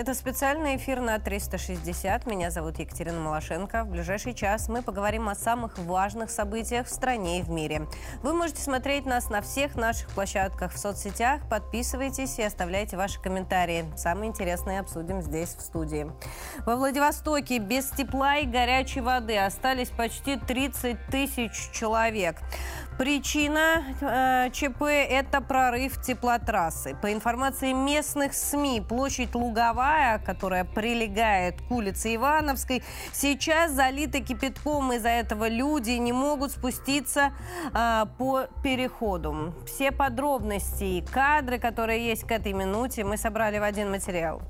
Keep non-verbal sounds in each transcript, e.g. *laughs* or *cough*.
Это специальный эфир на 360. Меня зовут Екатерина Малашенко. В ближайший час мы поговорим о самых важных событиях в стране и в мире. Вы можете смотреть нас на всех наших площадках в соцсетях. Подписывайтесь и оставляйте ваши комментарии. Самые интересные обсудим здесь, в студии. Во Владивостоке без тепла и горячей воды остались почти 30 тысяч человек. Причина э, ЧП – это прорыв теплотрассы. По информации местных СМИ, площадь Луговая, которая прилегает к улице Ивановской, сейчас залита кипятком. Из-за этого люди не могут спуститься э, по переходу. Все подробности и кадры, которые есть к этой минуте, мы собрали в один материал.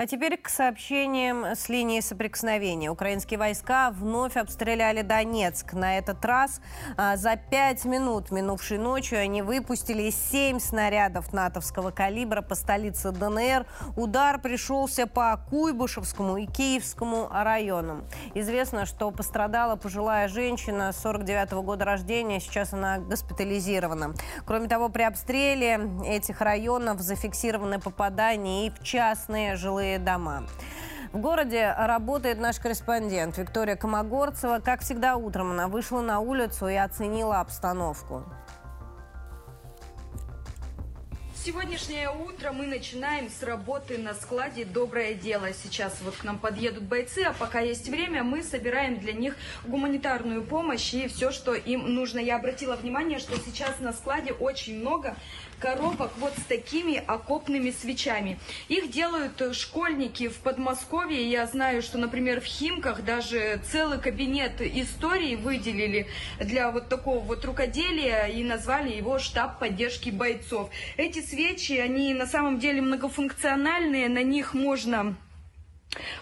А теперь к сообщениям с линии соприкосновения. Украинские войска вновь обстреляли Донецк. На этот раз а, за пять минут минувшей ночью они выпустили семь снарядов натовского калибра по столице ДНР. Удар пришелся по Куйбышевскому и Киевскому районам. Известно, что пострадала пожилая женщина 49 -го года рождения. Сейчас она госпитализирована. Кроме того, при обстреле этих районов зафиксированы попадания и в частные жилые жилые дома. В городе работает наш корреспондент Виктория Комогорцева. Как всегда, утром она вышла на улицу и оценила обстановку. Сегодняшнее утро мы начинаем с работы на складе «Доброе дело». Сейчас вот к нам подъедут бойцы, а пока есть время, мы собираем для них гуманитарную помощь и все, что им нужно. Я обратила внимание, что сейчас на складе очень много коробок вот с такими окопными свечами. Их делают школьники в Подмосковье. Я знаю, что, например, в Химках даже целый кабинет истории выделили для вот такого вот рукоделия и назвали его штаб поддержки бойцов. Эти свечи, они на самом деле многофункциональные, на них можно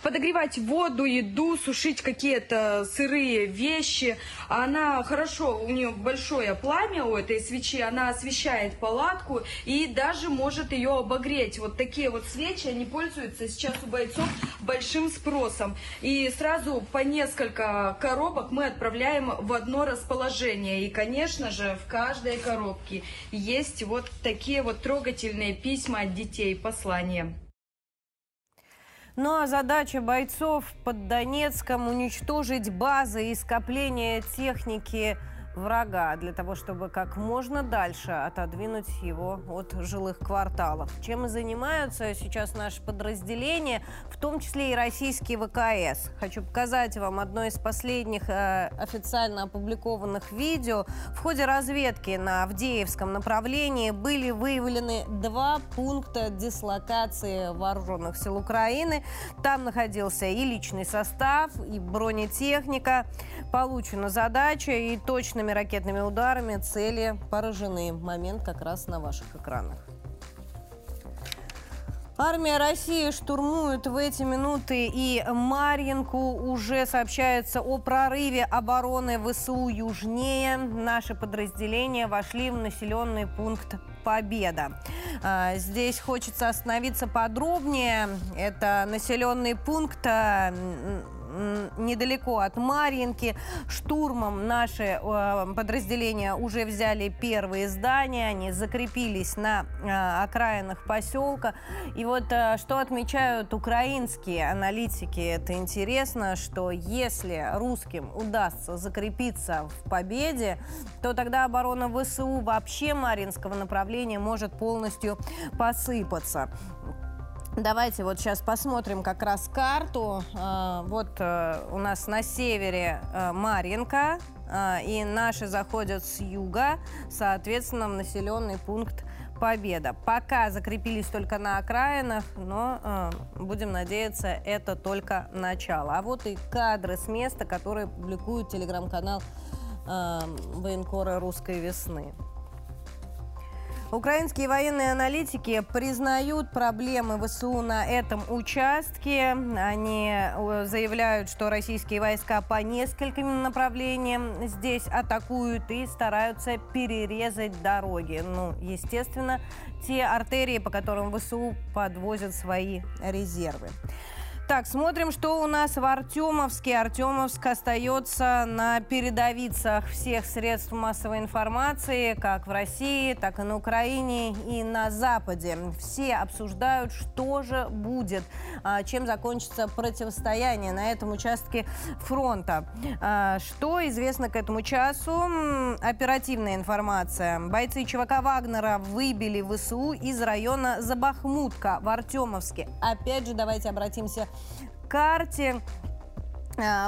подогревать воду, еду, сушить какие-то сырые вещи. Она хорошо, у нее большое пламя у этой свечи, она освещает палатку и даже может ее обогреть. Вот такие вот свечи, они пользуются сейчас у бойцов большим спросом. И сразу по несколько коробок мы отправляем в одно расположение. И, конечно же, в каждой коробке есть вот такие вот трогательные письма от детей, послания. Ну а задача бойцов под Донецком уничтожить базы и скопления техники врага для того, чтобы как можно дальше отодвинуть его от жилых кварталов. Чем и занимаются сейчас наши подразделения, в том числе и российские ВКС. Хочу показать вам одно из последних э, официально опубликованных видео. В ходе разведки на Авдеевском направлении были выявлены два пункта дислокации вооруженных сил Украины. Там находился и личный состав, и бронетехника. Получена задача и точными Крупными ракетными ударами цели поражены. Момент как раз на ваших экранах. Армия России штурмует в эти минуты и Марьинку. Уже сообщается о прорыве обороны ВСУ южнее. Наши подразделения вошли в населенный пункт Победа. А, здесь хочется остановиться подробнее. Это населенный пункт а, недалеко от Марьинки. Штурмом наши э, подразделения уже взяли первые здания, они закрепились на э, окраинах поселка. И вот э, что отмечают украинские аналитики, это интересно, что если русским удастся закрепиться в победе, то тогда оборона ВСУ вообще Маринского направления может полностью посыпаться. Давайте вот сейчас посмотрим как раз карту. А, вот э, у нас на севере э, Маринка, и наши заходят с юга, соответственно, в населенный пункт Победа. Пока закрепились только на окраинах, но э, будем надеяться, это только начало. А вот и кадры с места, которые публикует телеграм-канал э, военкора «Русской весны». Украинские военные аналитики признают проблемы ВСУ на этом участке. Они э, заявляют, что российские войска по нескольким направлениям здесь атакуют и стараются перерезать дороги. Ну, естественно, те артерии, по которым ВСУ подвозят свои резервы. Так, смотрим, что у нас в Артемовске. Артемовск остается на передовицах всех средств массовой информации, как в России, так и на Украине и на Западе. Все обсуждают, что же будет, а, чем закончится противостояние на этом участке фронта. А, что известно к этому часу? Оперативная информация. Бойцы ЧВК Вагнера выбили ВСУ из района Забахмутка в Артемовске. Опять же, давайте обратимся карте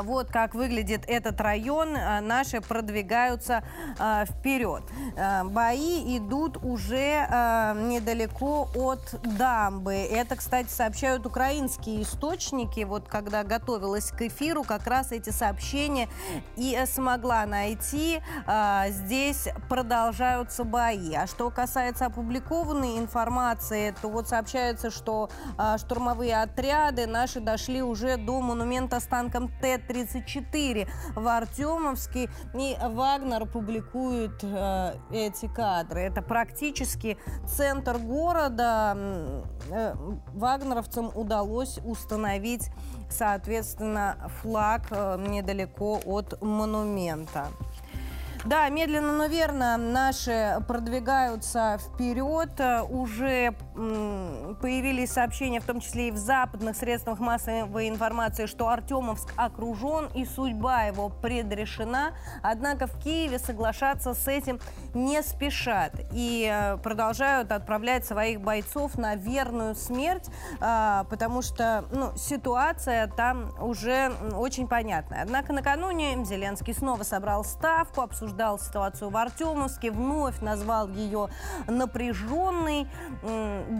вот как выглядит этот район. А, наши продвигаются а, вперед. Бои идут уже недалеко от дамбы. Это, кстати, сообщают украинские источники. Вот когда готовилась к эфиру, как раз эти сообщения и смогла найти. Здесь продолжаются бои. А что касается опубликованной информации, то вот сообщается, что штурмовые отряды наши дошли уже до монумента с танком Т-34 в Артемовске. И Вагнер публикует э, эти кадры. Это практически центр города. Э, вагнеровцам удалось установить, соответственно, флаг э, недалеко от монумента. Да, медленно, но верно наши продвигаются вперед. Уже появились сообщения, в том числе и в западных средствах массовой информации, что Артемовск окружен и судьба его предрешена. Однако в Киеве соглашаться с этим не спешат и э, продолжают отправлять своих бойцов на верную смерть, а, потому что ну, ситуация там уже очень понятная. Однако накануне Зеленский снова собрал ставку, обсуждал обсуждал ситуацию в Артемовске, вновь назвал ее напряженной.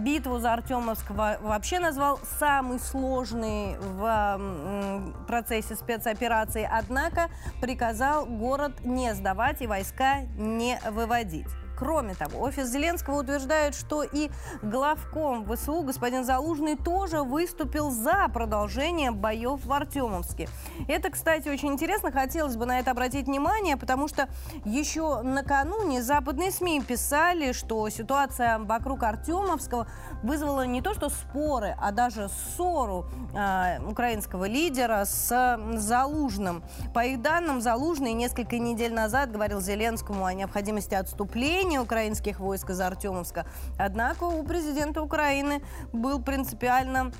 Битву за Артемовск вообще назвал самый сложный в процессе спецоперации, однако приказал город не сдавать и войска не выводить. Кроме того, офис Зеленского утверждает, что и главком ВСУ господин Залужный тоже выступил за продолжение боев в Артемовске. Это, кстати, очень интересно. Хотелось бы на это обратить внимание, потому что еще накануне западные СМИ писали, что ситуация вокруг Артемовского вызвала не то что споры, а даже ссору э, украинского лидера с Залужным. По их данным, Залужный несколько недель назад говорил Зеленскому о необходимости отступления отступления украинских войск из Артемовска. Однако у президента Украины был принципиально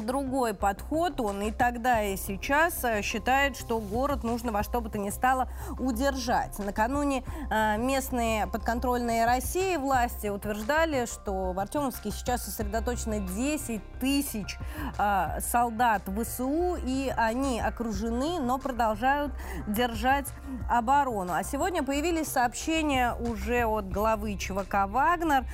другой подход. Он и тогда, и сейчас э, считает, что город нужно во что бы то ни стало удержать. Накануне э, местные подконтрольные России власти утверждали, что в Артемовске сейчас сосредоточено 10 тысяч э, солдат ВСУ, и они окружены, но продолжают держать оборону. А сегодня появились сообщения уже от главы ЧВК «Вагнер»,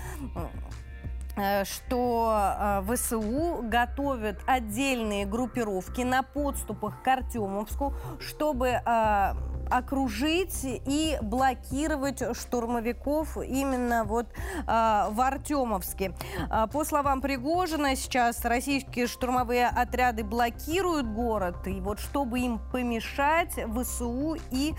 что э, ВСУ готовят отдельные группировки на подступах к Артемовску, чтобы э, окружить и блокировать штурмовиков именно вот в Артемовске. По словам Пригожина, сейчас российские штурмовые отряды блокируют город, и вот чтобы им помешать, ВСУ и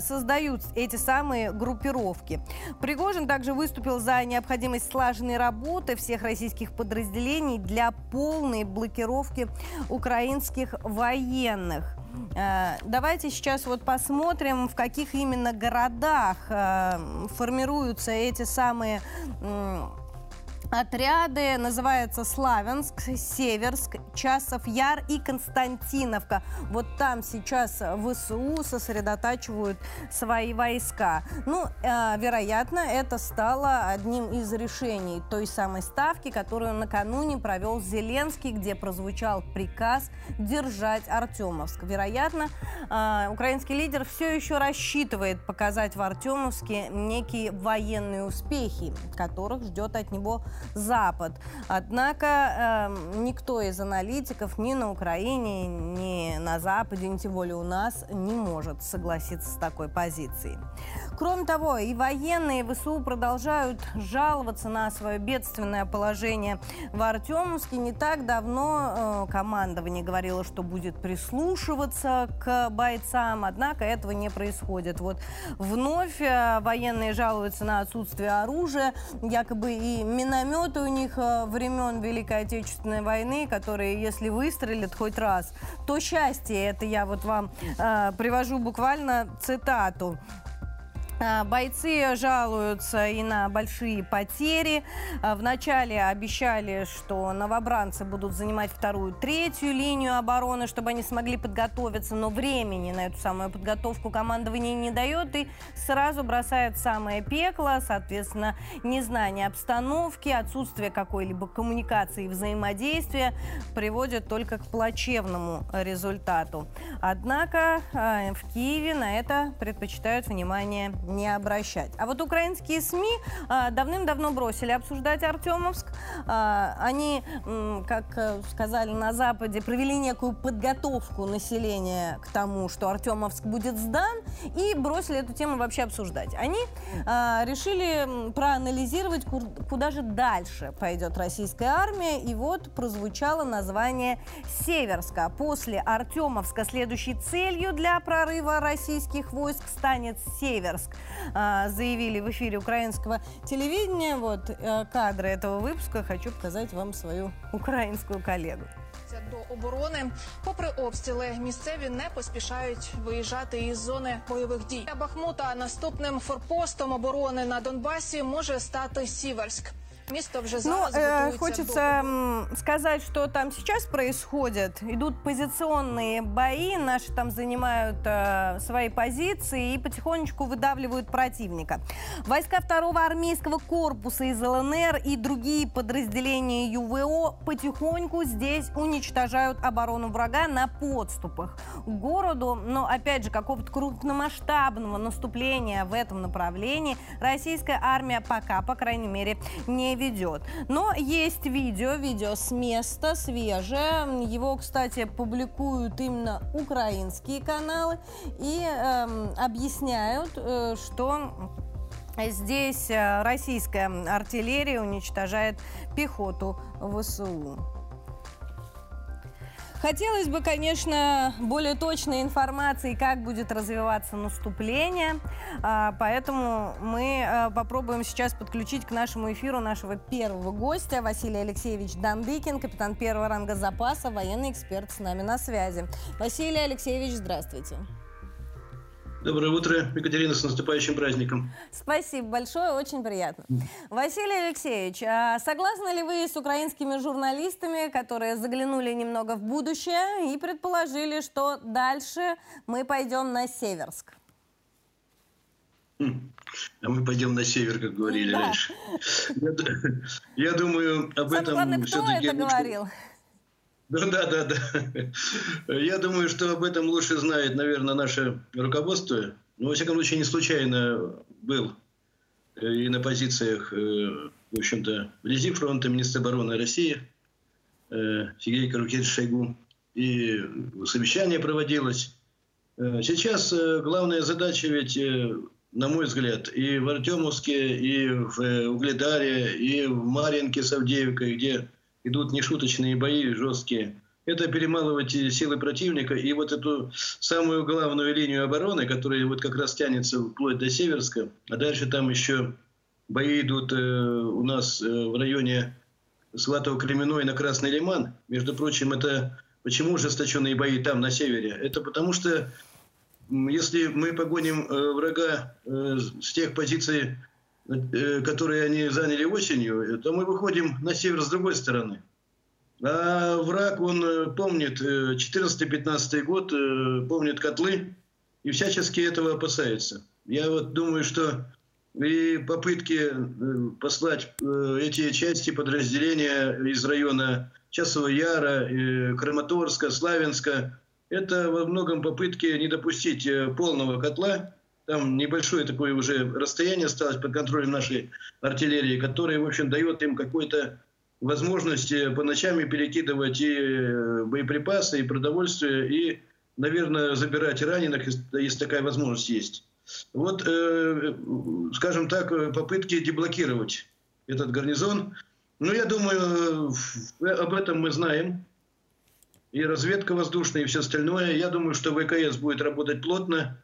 создают эти самые группировки. Пригожин также выступил за необходимость слаженной работы всех российских подразделений для полной блокировки украинских военных. Э, давайте сейчас вот посмотрим, в каких именно городах э, формируются эти самые Отряды называются Славянск, Северск, Часов Яр и Константиновка. Вот там сейчас ВСУ сосредотачивают свои войска. Ну, э, вероятно, это стало одним из решений той самой ставки, которую накануне провел Зеленский, где прозвучал приказ держать Артемовск. Вероятно, э, украинский лидер все еще рассчитывает показать в Артемовске некие военные успехи, которых ждет от него Запад. Однако э, никто из аналитиков ни на Украине, ни на Западе, ни тем более у нас не может согласиться с такой позицией. Кроме того, и военные ВСУ продолжают жаловаться на свое бедственное положение в Артемовске. Не так давно э, командование говорило, что будет прислушиваться к бойцам, однако этого не происходит. Вот вновь э, военные жалуются на отсутствие оружия, якобы и минометы у них э, времен Великой Отечественной войны, которые, если выстрелят хоть раз, то счастье. Это я вот вам э, привожу буквально цитату. А, бойцы жалуются и на большие потери. А, вначале обещали, что новобранцы будут занимать вторую, третью линию обороны, чтобы они смогли подготовиться, но времени на эту самую подготовку командование не дает и сразу бросает самое пекло, соответственно, незнание обстановки, отсутствие какой-либо коммуникации и взаимодействия приводит только к плачевному результату. Однако а, в Киеве на это предпочитают внимание не обращать. А вот украинские СМИ а, давным-давно бросили обсуждать Артемовск. А, они, как э, сказали на Западе, провели некую подготовку населения к тому, что Артемовск будет сдан, и бросили эту тему вообще обсуждать. Они а, решили проанализировать, куда же дальше пойдет российская армия, и вот прозвучало название Северска. После Артемовска следующей целью для прорыва российских войск станет Северск. А, заявили в эфире украинского телевидения. Вот э, кадры этого выпуска. Хочу показать вам свою украинскую коллегу. До оборони, попри обстріли, місцеві не поспішають виїжджати із зони бойових дій. Для Бахмута наступним форпостом оборони на Донбасі може стати Сіверськ. Место уже ну, э, хочется до... сказать, что там сейчас происходит. Идут позиционные бои, наши там занимают э, свои позиции и потихонечку выдавливают противника. Войска второго армейского корпуса из ЛНР и другие подразделения ЮВО потихоньку здесь уничтожают оборону врага на подступах к городу. Но, опять же, какого-то крупномасштабного наступления в этом направлении российская армия пока, по крайней мере, не ведет. Но есть видео, видео с места, свежее. Его, кстати, публикуют именно украинские каналы и э, объясняют, э, что здесь э, российская артиллерия уничтожает пехоту ВСУ. Хотелось бы, конечно, более точной информации, как будет развиваться наступление. А, поэтому мы а, попробуем сейчас подключить к нашему эфиру нашего первого гостя, Василий Алексеевич Дандыкин, капитан первого ранга запаса, военный эксперт с нами на связи. Василий Алексеевич, здравствуйте. Доброе утро, Екатерина, с наступающим праздником. Спасибо большое, очень приятно. Василий Алексеевич, а согласны ли вы с украинскими журналистами, которые заглянули немного в будущее и предположили, что дальше мы пойдем на Северск? Хм. А мы пойдем на север, как говорили да. раньше. Я, я думаю, об Самое этом... Главное, кто это говорил? Да, да, да, да. Я думаю, что об этом лучше знает, наверное, наше руководство. Но, во всяком случае, не случайно был э, и на позициях, э, в общем-то, вблизи фронта министра обороны России э, Сергей Карукевич Шойгу. И совещание проводилось. Сейчас главная задача ведь, на мой взгляд, и в Артемовске, и в Угледаре, и в Маринке с где идут нешуточные бои жесткие, это перемалывать силы противника и вот эту самую главную линию обороны, которая вот как раз тянется вплоть до Северска, а дальше там еще бои идут у нас в районе Сватово-Кременной на Красный Лиман. Между прочим, это почему ожесточенные бои там, на севере? Это потому что если мы погоним э, врага э, с тех позиций, э, которые они заняли осенью, то мы выходим на север с другой стороны. А враг, он помнит 14-15 год, помнит котлы и всячески этого опасается. Я вот думаю, что и попытки э, послать э, эти части подразделения из района Часового Яра, э, Краматорска, Славянска, это во многом попытки не допустить полного котла. Там небольшое такое уже расстояние осталось под контролем нашей артиллерии, которое, в общем, дает им какой-то возможность по ночам перекидывать и боеприпасы, и продовольствие, и, наверное, забирать раненых, если такая возможность есть. Вот, э, скажем так, попытки деблокировать этот гарнизон. Ну, я думаю, об этом мы знаем. И разведка воздушная, и все остальное. Я думаю, что ВКС будет работать плотно.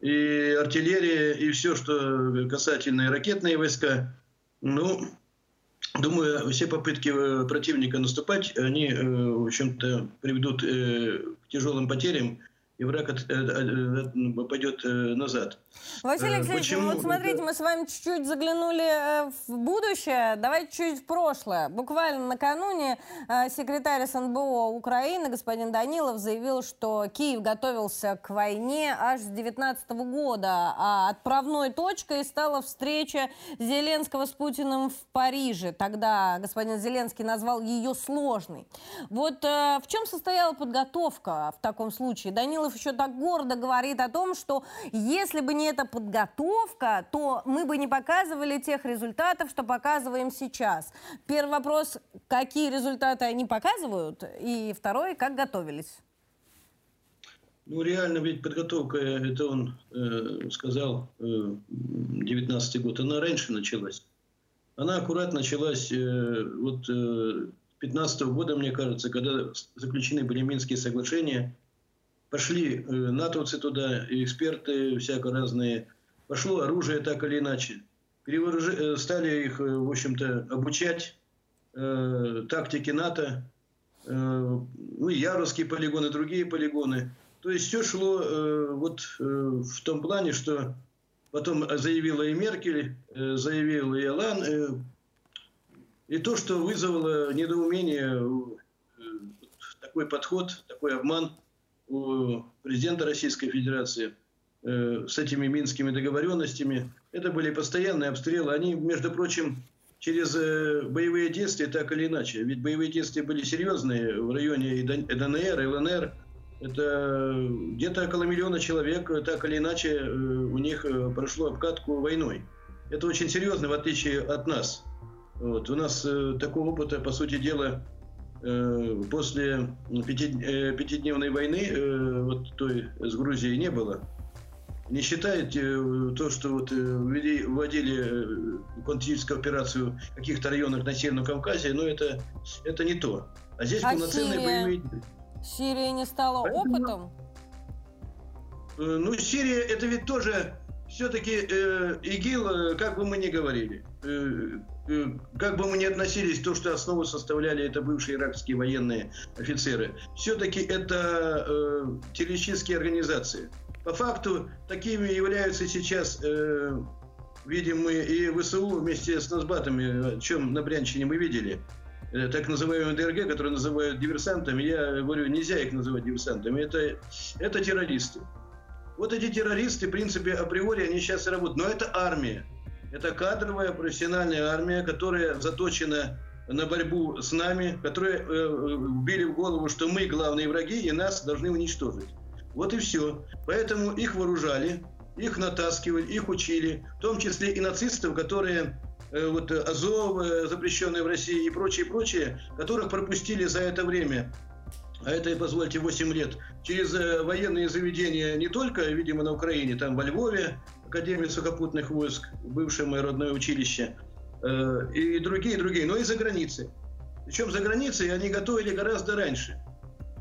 И артиллерия, и все, что касательно ракетные войска. Ну, думаю, все попытки э, противника наступать, они, э, в общем-то, приведут э, к тяжелым потерям и враг от, от, от, от, пойдет назад. Василий э, Алексеевич, Почему? вот смотрите, мы с вами чуть-чуть заглянули э, в будущее, давайте чуть в прошлое. Буквально накануне э, секретарь СНБО Украины господин Данилов заявил, что Киев готовился к войне аж с 19 года, а отправной точкой стала встреча Зеленского с Путиным в Париже. Тогда господин Зеленский назвал ее сложной. Вот в чем состояла подготовка в таком случае? Данилов еще так гордо говорит о том, что если бы не эта подготовка, то мы бы не показывали тех результатов, что показываем сейчас. Первый вопрос, какие результаты они показывают? И второй, как готовились? Ну, реально, ведь подготовка, это он э, сказал, э, 19 год, она раньше началась. Она аккуратно началась э, вот э, 15 -го года, мне кажется, когда заключены были Минские соглашения, пошли э, натовцы туда, эксперты всяко разные, пошло оружие так или иначе. Перевооружи, э, стали их, э, в общем-то, обучать э, тактике НАТО, э, ну, Яровские полигоны, другие полигоны. То есть все шло э, вот э, в том плане, что потом заявила и Меркель, э, заявил и Алан, э, и то, что вызвало недоумение, э, такой подход, такой обман – у президента Российской Федерации э, с этими минскими договоренностями. Это были постоянные обстрелы. Они, между прочим, через э, боевые действия так или иначе. Ведь боевые действия были серьезные в районе ДНР, ЛНР. Это где-то около миллиона человек так или иначе э, у них прошло обкатку войной. Это очень серьезно, в отличие от нас. Вот. У нас такого опыта, по сути дела, после э, пятидневной войны, э, вот той с Грузией, не было. Не считаете то, что вот вводили континентальную операцию в каких-то районах на Северном Кавказе, но это, это не то. А здесь а полноценные Сирия? боевые... Сирия не стала Поэтому... опытом? Ну, Сирия это ведь тоже все-таки э, ИГИЛ, как бы мы ни говорили, э, Э, как бы мы ни относились, то, что основу составляли это бывшие иракские военные офицеры, все-таки это э, террористические организации. По факту такими являются сейчас, э, видим мы, и ВСУ вместе с Назбатами, о чем на Брянщине мы видели, э, так называемые ДРГ, которые называют диверсантами, я говорю, нельзя их называть диверсантами, это, это террористы. Вот эти террористы, в принципе, априори, они сейчас работают, но это армия. Это кадровая профессиональная армия, которая заточена на борьбу с нами, которые э, били в голову, что мы главные враги и нас должны уничтожить. Вот и все. Поэтому их вооружали, их натаскивали, их учили, в том числе и нацистов, которые э, вот Азов, э, запрещенные в России и прочее, прочее, которых пропустили за это время а это, позвольте, 8 лет, через э, военные заведения не только, видимо, на Украине, там во Львове, Академия сухопутных войск, бывшее мое родное училище, э, и другие, другие, но и за границей. Причем за границей они готовили гораздо раньше.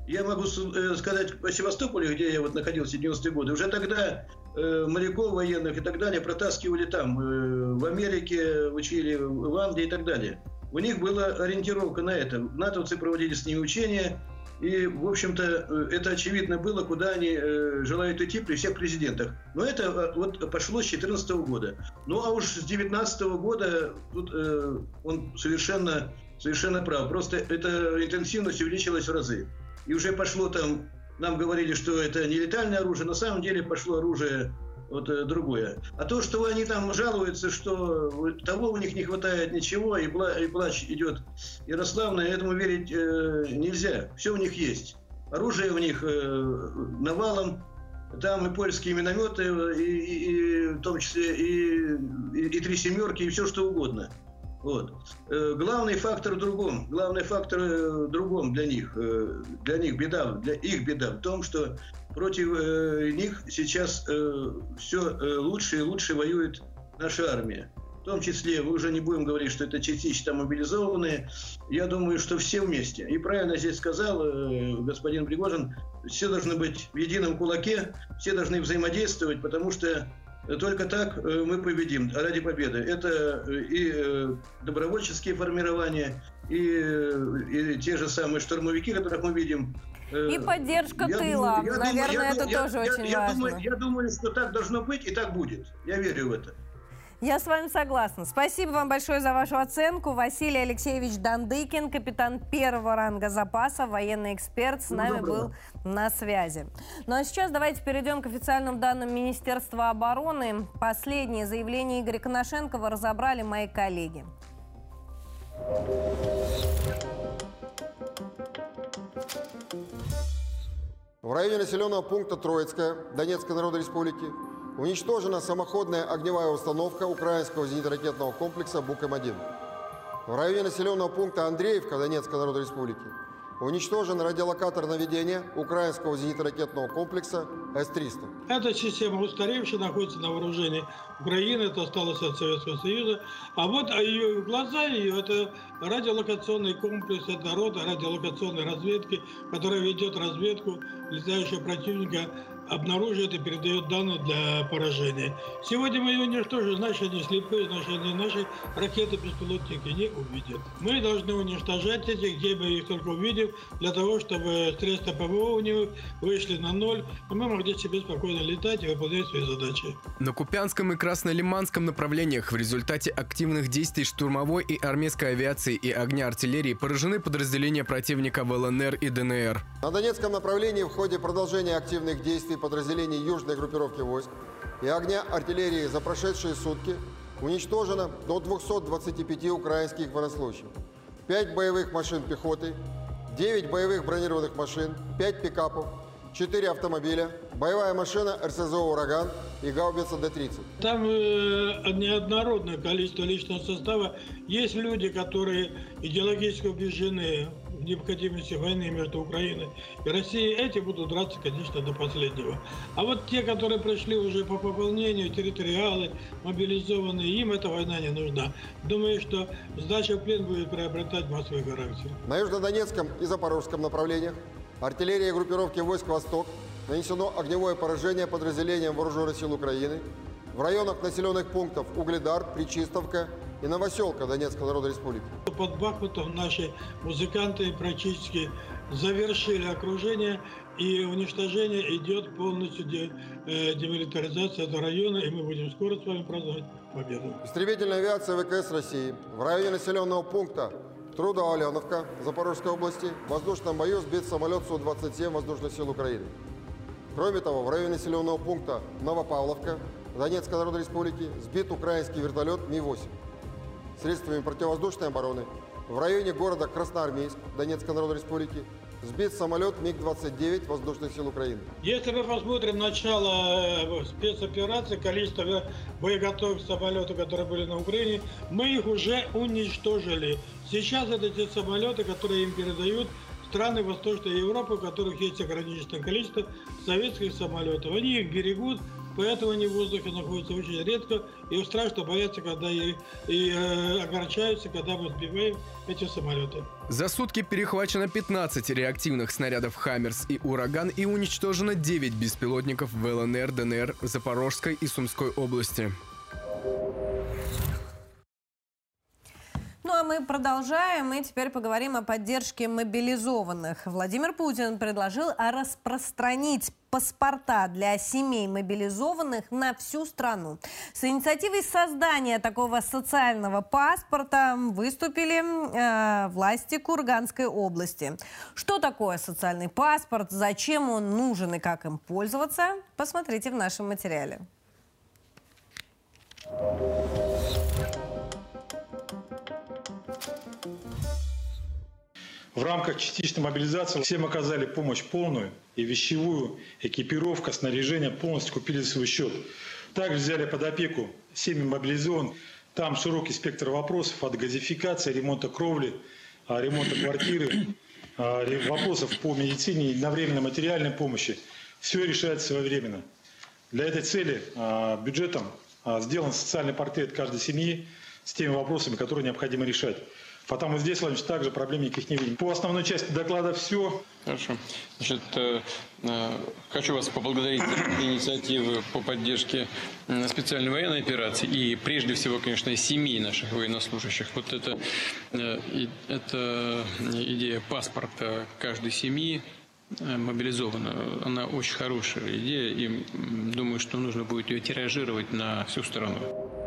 Я могу э, сказать по Севастополю, где я вот находился в 90-е годы, уже тогда моряков военных и так далее протаскивали там. В Америке учили, в Англии и так далее. У них была ориентировка на это. Натовцы проводили с ними учения, и, в общем-то, э, это очевидно было, куда они э, желают идти при всех президентах. Но это э, вот пошло с 2014 года. Ну, а уж с 2019 года тут э, он совершенно, совершенно прав. Просто эта интенсивность увеличилась в разы. И уже пошло там, нам говорили, что это не летальное оружие, на самом деле пошло оружие вот э, другое. А то, что они там жалуются, что того у них не хватает ничего, и, бла, и плач идет Ярославна, этому верить э, нельзя. Все у них есть. Оружие у них э, навалом, там и польские минометы, и, и, и в том числе и, и, и три семерки, и все что угодно. Вот. Э, главный фактор в другом. Главный фактор э, в другом для них. Э, для них беда, для их беда в том, что против них сейчас все лучше и лучше воюет наша армия. В том числе, мы уже не будем говорить, что это частично мобилизованные. Я думаю, что все вместе. И правильно здесь сказал господин Пригожин, все должны быть в едином кулаке, все должны взаимодействовать, потому что только так э, мы победим ради победы. Это э, и э, добровольческие формирования, и, и те же самые штурмовики, которых мы видим. И поддержка я тыла. Думаю, Наверное, думаю, это я, тоже я, очень я, важно. Думаю, я думаю, что так должно быть и так будет. Я верю в это. Я с вами согласна. Спасибо вам большое за вашу оценку. Василий Алексеевич Дандыкин, капитан первого ранга запаса, военный эксперт, с нами был на связи. Ну а сейчас давайте перейдем к официальным данным Министерства обороны. Последние заявления Игоря Коношенкова разобрали мои коллеги. В районе населенного пункта Троицкая Донецкой Народной Республики Уничтожена самоходная огневая установка украинского зенитно-ракетного комплекса «Буком-1». В районе населенного пункта Андреевка Донецкой Народной Республики Уничтожен радиолокатор наведения украинского зенитно-ракетного комплекса С-300. Эта система устаревшая, находится на вооружении Украины, это осталось от Советского Союза. А вот ее глаза ее, это радиолокационный комплекс, это рода радиолокационной разведки, которая ведет разведку летающего противника обнаруживает и передает данные для поражения. Сегодня мы ее уничтожим, значит они слепые, значит они наши ракеты-беспилотники не увидят. Мы должны уничтожать эти, где бы их только увидим, для того, чтобы средства ПВО у них вышли на ноль, и мы могли себе спокойно летать и выполнять свои задачи. На Купянском и Краснолиманском направлениях в результате активных действий штурмовой и армейской авиации и огня артиллерии поражены подразделения противника в ЛНР и ДНР. На Донецком направлении в ходе продолжения активных действий действий подразделений южной группировки войск и огня артиллерии за прошедшие сутки уничтожено до 225 украинских военнослужащих, 5 боевых машин пехоты, 9 боевых бронированных машин, 5 пикапов, 4 автомобиля, боевая машина РСЗО «Ураган» и гаубица Д-30. Там э, неоднородное количество личного состава. Есть люди, которые идеологически убеждены необходимости войны между Украиной и Россией, эти будут драться, конечно, до последнего. А вот те, которые пришли уже по пополнению, территориалы, мобилизованные, им эта война не нужна. Думаю, что сдача в плен будет приобретать массовый характер. На Южнодонецком и Запорожском направлениях артиллерия группировки войск «Восток» нанесено огневое поражение подразделениям Вооруженных сил Украины в районах населенных пунктов Угледар, Причистовка и Новоселка Донецкой Народной Республики. Под Бахмутом наши музыканты практически завершили окружение и уничтожение идет полностью де, э, демилитаризация этого района, и мы будем скоро с вами праздновать победу. Истребительная авиация ВКС России в районе населенного пункта Трудоаленовка Запорожской области в воздушном бою сбит самолет Су-27 Воздушных сил Украины. Кроме того, в районе населенного пункта Новопавловка Донецкой Народной Республики сбит украинский вертолет Ми-8 средствами противовоздушной обороны в районе города Красноармейск Донецкой Народной Республики сбит самолет МиГ-29 Воздушных сил Украины. Если мы посмотрим начало э, спецоперации, количество боеготовых самолетов, которые были на Украине, мы их уже уничтожили. Сейчас это те самолеты, которые им передают страны Восточной Европы, у которых есть ограниченное количество советских самолетов. Они их берегут, поэтому они в воздухе находятся очень редко и страшно боятся, когда и, и э, огорчаются, когда мы сбиваем эти самолеты. За сутки перехвачено 15 реактивных снарядов «Хаммерс» и «Ураган» и уничтожено 9 беспилотников в ЛНР, ДНР, Запорожской и Сумской области. Мы продолжаем и теперь поговорим о поддержке мобилизованных. Владимир Путин предложил распространить паспорта для семей мобилизованных на всю страну. С инициативой создания такого социального паспорта выступили э, власти Курганской области. Что такое социальный паспорт, зачем он нужен и как им пользоваться, посмотрите в нашем материале. В рамках частичной мобилизации всем оказали помощь полную и вещевую, экипировка, снаряжение полностью купили за свой счет. Также взяли под опеку семьи мобилизован. Там широкий спектр вопросов от газификации, ремонта кровли, а, ремонта квартиры, а, вопросов по медицине и одновременной материальной помощи. Все решается своевременно. Для этой цели а, бюджетом сделан социальный портрет каждой семьи с теми вопросами, которые необходимо решать. Потому здесь, Владимир также проблем никаких не видим. По основной части доклада все. Хорошо. Значит, э, э, хочу вас поблагодарить за *coughs* инициативы по поддержке специальной военной операции и прежде всего, конечно, семей наших военнослужащих. Вот это, э, это идея паспорта каждой семьи, мобилизована. Она очень хорошая идея, и думаю, что нужно будет ее тиражировать на всю страну.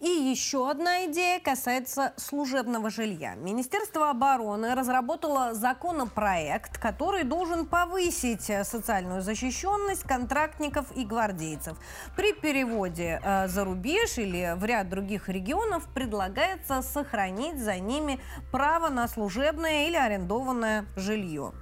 И еще одна идея касается служебного жилья. Министерство обороны разработало законопроект, который должен повысить социальную защищенность контрактников и гвардейцев. При переводе э, за рубеж или в ряд других регионов предлагается сохранить за ними право на служебное или арендованное жилье.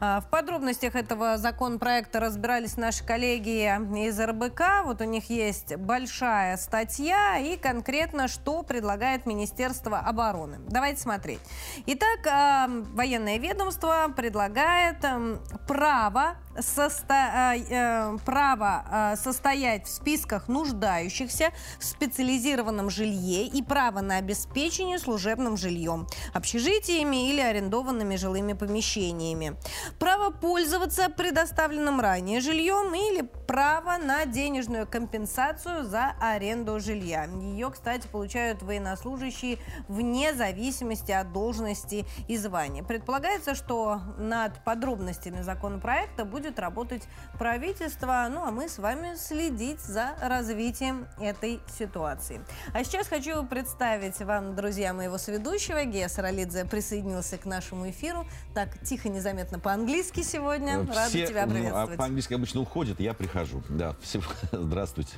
Э, в подробностях этого законопроекта разбирались наши коллеги из РБК. Вот у них есть большая статья и конкретно конкретно, что предлагает Министерство обороны. Давайте смотреть. Итак, э, военное ведомство предлагает э, право состо... Э, э, право состоять в списках нуждающихся в специализированном жилье и право на обеспечение служебным жильем, общежитиями или арендованными жилыми помещениями. Право пользоваться предоставленным ранее жильем или право на денежную компенсацию за аренду жилья. Ее, кстати, получают военнослужащие вне зависимости от должности и звания. Предполагается, что над подробностями законопроекта будет работать правительство. Ну а мы с вами следить за развитием этой ситуации. А сейчас хочу представить вам, друзья, моего сведущего. Гея Саралидзе присоединился к нашему эфиру. Так, тихо, незаметно по-английски сегодня. Все, Рада тебя приветствовать. Ну, а по-английски обычно уходит, я прихожу. Да, всем *laughs* здравствуйте.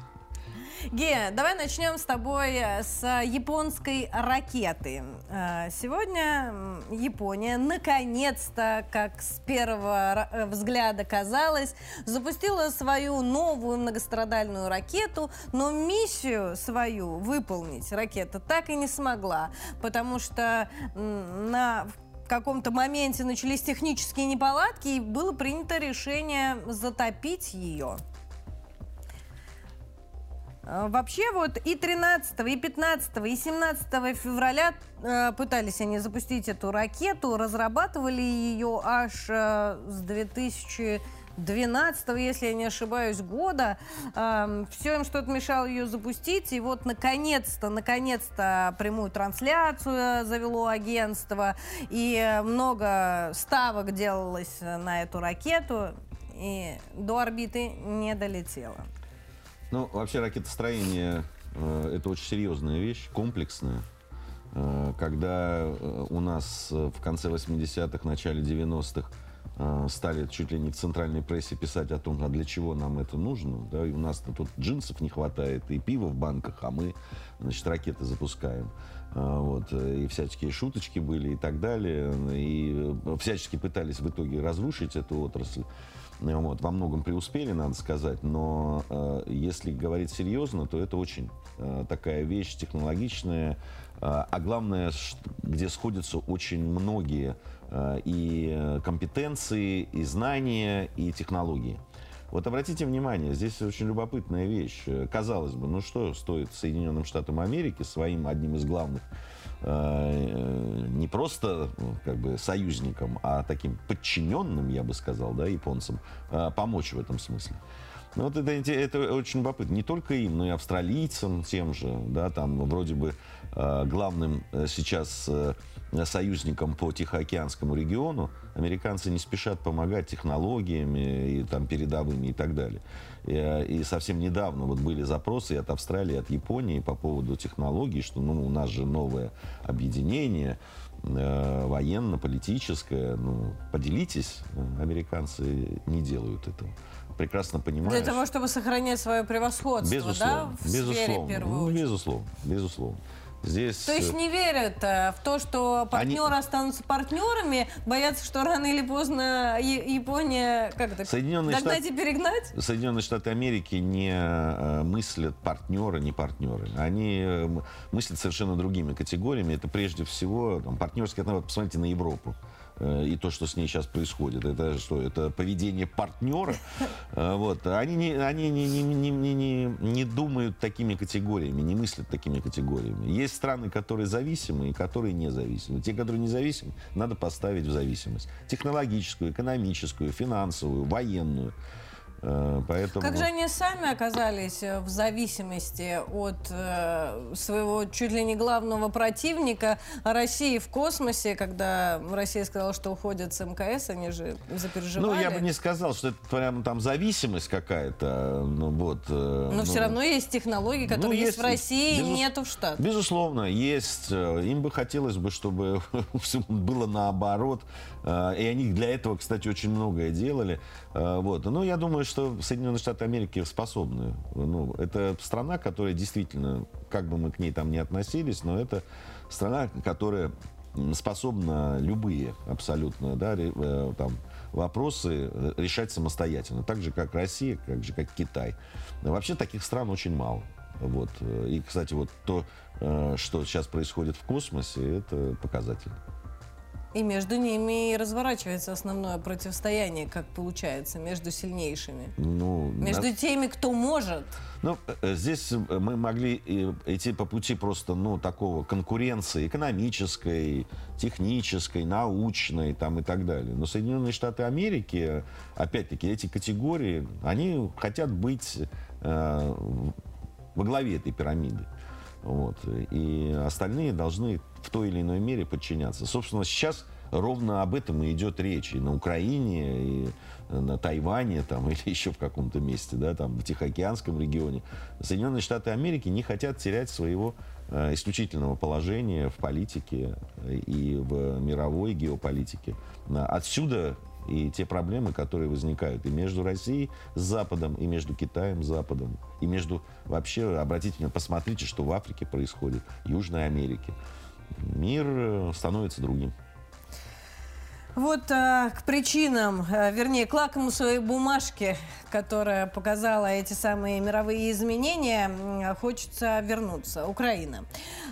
Гея, давай начнем с тобой э, с японской ракеты. Э, сегодня Япония наконец-то, как с первого э, взгляда казалось, запустила свою новую многострадальную ракету, но миссию свою выполнить ракета так и не смогла, потому что на каком-то моменте начались технические неполадки, и было принято решение затопить ее. А, вообще вот и 13, и 15, и 17 февраля э, пытались они запустить эту ракету, разрабатывали ее аж э, с 2012, если я не ошибаюсь, года. Э, все им что-то мешало ее запустить, и вот наконец-то, наконец-то прямую трансляцию завело агентство, и много ставок делалось на эту ракету, и до орбиты не долетела. Ну, вообще ракетостроение э, это очень серьезная вещь, комплексная. Э, когда э, у нас в конце 80-х, начале 90-х э, стали чуть ли не в центральной прессе писать о том, а для чего нам это нужно. Да? И у нас тут джинсов не хватает, и пива в банках, а мы, значит, ракеты запускаем. Вот, и всяческие шуточки были и так далее. И всячески пытались в итоге разрушить эту отрасль. Вот, во многом преуспели, надо сказать, но э, если говорить серьезно, то это очень э, такая вещь технологичная, а главное, где сходятся очень многие и компетенции, и знания, и технологии. Вот обратите внимание, здесь очень любопытная вещь. Казалось бы, ну что стоит Соединенным Штатам Америки своим одним из главных э, не просто ну, как бы союзникам, а таким подчиненным, я бы сказал, да, японцам, э, помочь в этом смысле. Ну, вот это, это очень любопытно. Не только им, но и австралийцам тем же, да, там вроде бы э, главным э, сейчас э, союзникам по Тихоокеанскому региону американцы не спешат помогать технологиями и там передовыми и так далее. И, э, и совсем недавно вот были запросы от Австралии, от Японии по поводу технологий, что ну, у нас же новое объединение, э, военно-политическое, ну, поделитесь, американцы не делают этого прекрасно понимаешь. Для того, чтобы сохранять свое превосходство, безусловно, да, в безусловно, сфере первую ну, безусловно, безусловно. Здесь... То есть э, не верят э, в то, что партнеры Они... останутся партнерами, боятся, что рано или поздно Япония как это, Соединенные догнать Штаты... и перегнать? Соединенные Штаты Америки не э, мыслят партнеры, не партнеры. Они мыслят совершенно другими категориями. Это прежде всего там, партнерские отношения. Посмотрите на Европу. Э, и то, что с ней сейчас происходит. Это что? Это поведение партнера. *laughs* Э, вот. Они, не, они не, не, не, не, не, не думают такими категориями, не мыслят такими категориями. Есть страны, которые зависимы и которые независимы. Те, которые независимы, надо поставить в зависимость. Технологическую, экономическую, финансовую, военную. Э, поэтому... Как же они сами оказались э, в зависимости от э, своего чуть ли не главного противника России в космосе, когда Россия сказала, что уходит с МКС, они же запереживали. Ну, я бы не сказал, что это прям там зависимость какая-то. Ну, вот, Но ну, все равно есть технологии, которые ну, есть, есть в России безус... и нету в Штатах. Безусловно, есть. Им бы хотелось бы, чтобы *laughs* было наоборот. И они для этого, кстати, очень многое делали. Вот. Но я думаю, что Соединенные Штаты Америки способны. Ну, это страна, которая действительно, как бы мы к ней там не относились, но это страна, которая способна любые абсолютно да, э, там, вопросы решать самостоятельно. Так же, как Россия, как же, как Китай. Вообще таких стран очень мало. Вот. И, кстати, вот то, э, что сейчас происходит в космосе, это показатель. И между ними и разворачивается основное противостояние, как получается, между сильнейшими. Ну, между на... теми, кто может. Ну, э, здесь э, мы могли идти по пути просто, ну, такого конкуренции экономической, технической, научной там и так далее. Но Соединенные Штаты Америки, опять-таки, эти категории, они хотят быть э, во главе этой пирамиды. Вот. И остальные должны в той или иной мере подчиняться. Собственно, сейчас ровно об этом и идет речь. И на Украине, и на Тайване, там, *laughs* или еще в каком-то месте, да, там, в Тихоокеанском регионе. Соединенные Штаты Америки не хотят терять своего э, исключительного положения в политике и в мировой геополитике. Отсюда и те проблемы, которые возникают и между Россией с Западом, и между Китаем с Западом, и между вообще, обратите внимание, посмотрите, что в Африке происходит, Южной Америке. Мир э, становится другим. Вот а, к причинам, а, вернее, к лакмусовой бумажке, которая показала эти самые мировые изменения, хочется вернуться. Украина.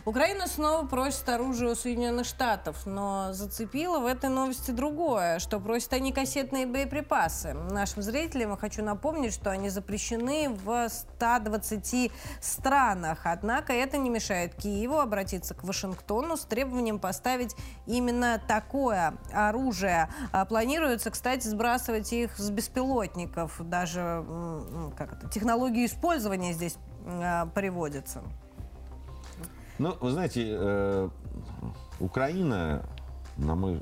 Украина снова просит оружие у Соединенных Штатов, но зацепило в этой новости другое, что просят они кассетные боеприпасы. Нашим зрителям я хочу напомнить, что они запрещены в 120 странах. Однако это не мешает Киеву обратиться к Вашингтону с требованием поставить именно такое оружие оружия. А, планируется, кстати, сбрасывать их с беспилотников. Даже как это, технологии использования здесь а, приводятся. Ну, вы знаете, э, Украина, на мой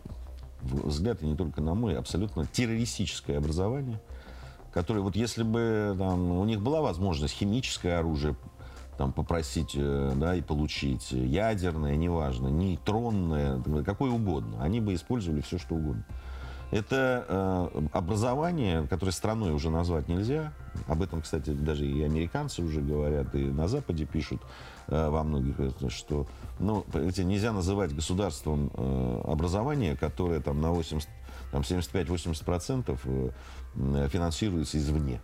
взгляд, и не только на мой, абсолютно террористическое образование, которое, вот если бы там, у них была возможность химическое оружие там, попросить э, да, и получить ядерное, неважно, нейтронное, какое угодно. Они бы использовали все, что угодно. Это э, образование, которое страной уже назвать нельзя. Об этом, кстати, даже и американцы уже говорят, и на Западе пишут э, во многих, что ну, нельзя называть государством э, образование, которое там, на 80, там, 75-80% э, финансируется извне.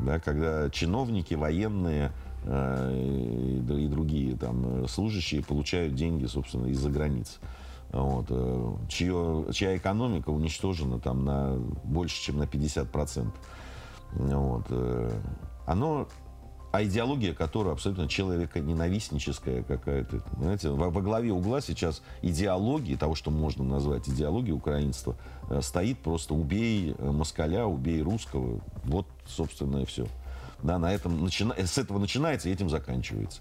Да, когда чиновники, военные, и, и другие там служащие получают деньги, собственно, из-за границы. Вот, чье, чья экономика уничтожена там на больше, чем на 50%. Вот, оно а идеология, которая абсолютно человеконенавистническая какая-то. Знаете, во, во главе угла сейчас идеологии, того, что можно назвать идеологией украинства, э, стоит просто убей э, москаля, убей русского. Вот, собственно, и все. Да, на этом начина... С этого начинается и этим заканчивается.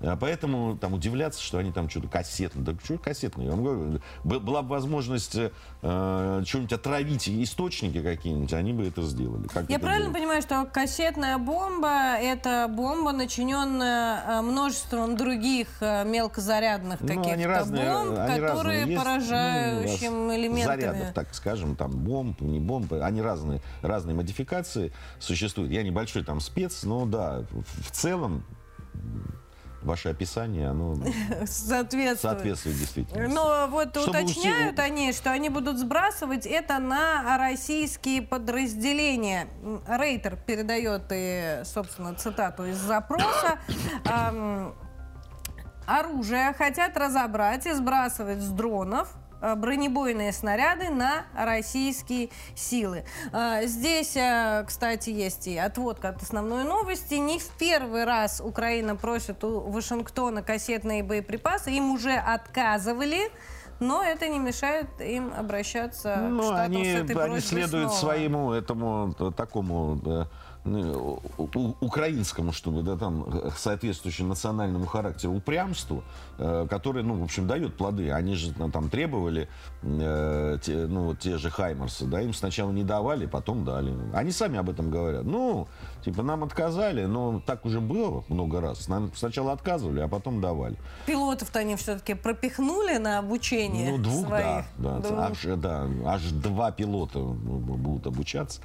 А поэтому там удивляться, что они там что-то кассетные. Да что кассетные? Я вам говорю, была бы возможность э, что-нибудь отравить источники какие-нибудь, они бы это сделали. Как Я это правильно было? понимаю, что кассетная бомба – это бомба, начиненная э, множеством других э, мелкозарядных ну, каких-то разные, бомб, которые разные. поражающим ну, элементами. Зарядов, так скажем, там бомб, не бомбы, они разные, разные модификации существуют. Я небольшой там спец, но да, в целом ваше описание, оно соответствует, соответствует действительно. Но вот Чтобы уточняют усилить... они, что они будут сбрасывать это на российские подразделения. Рейтер передает и, собственно, цитату из запроса. *coughs* Оружие хотят разобрать и сбрасывать с дронов бронебойные снаряды на российские силы. Э, здесь, э, кстати, есть и отводка от основной новости. Не в первый раз Украина просит у Вашингтона кассетные боеприпасы. Им уже отказывали. Но это не мешает им обращаться ну, к Штатам они, с этой они следуют снова. своему этому такому ну, украинскому, чтобы да, там э, соответствующему национальному характеру упрямству, э, которое, ну, в общем, дает плоды. Они же ну, там требовали э, те, ну, вот те же Хаймерсы, да, им сначала не давали, потом дали. Они сами об этом говорят. Ну, типа, нам отказали, но так уже было много раз. Нам сначала отказывали, а потом давали. Пилотов-то они все-таки пропихнули на обучение Ну, двух, своих. да. да. Аж, да. Аж два пилота будут обучаться.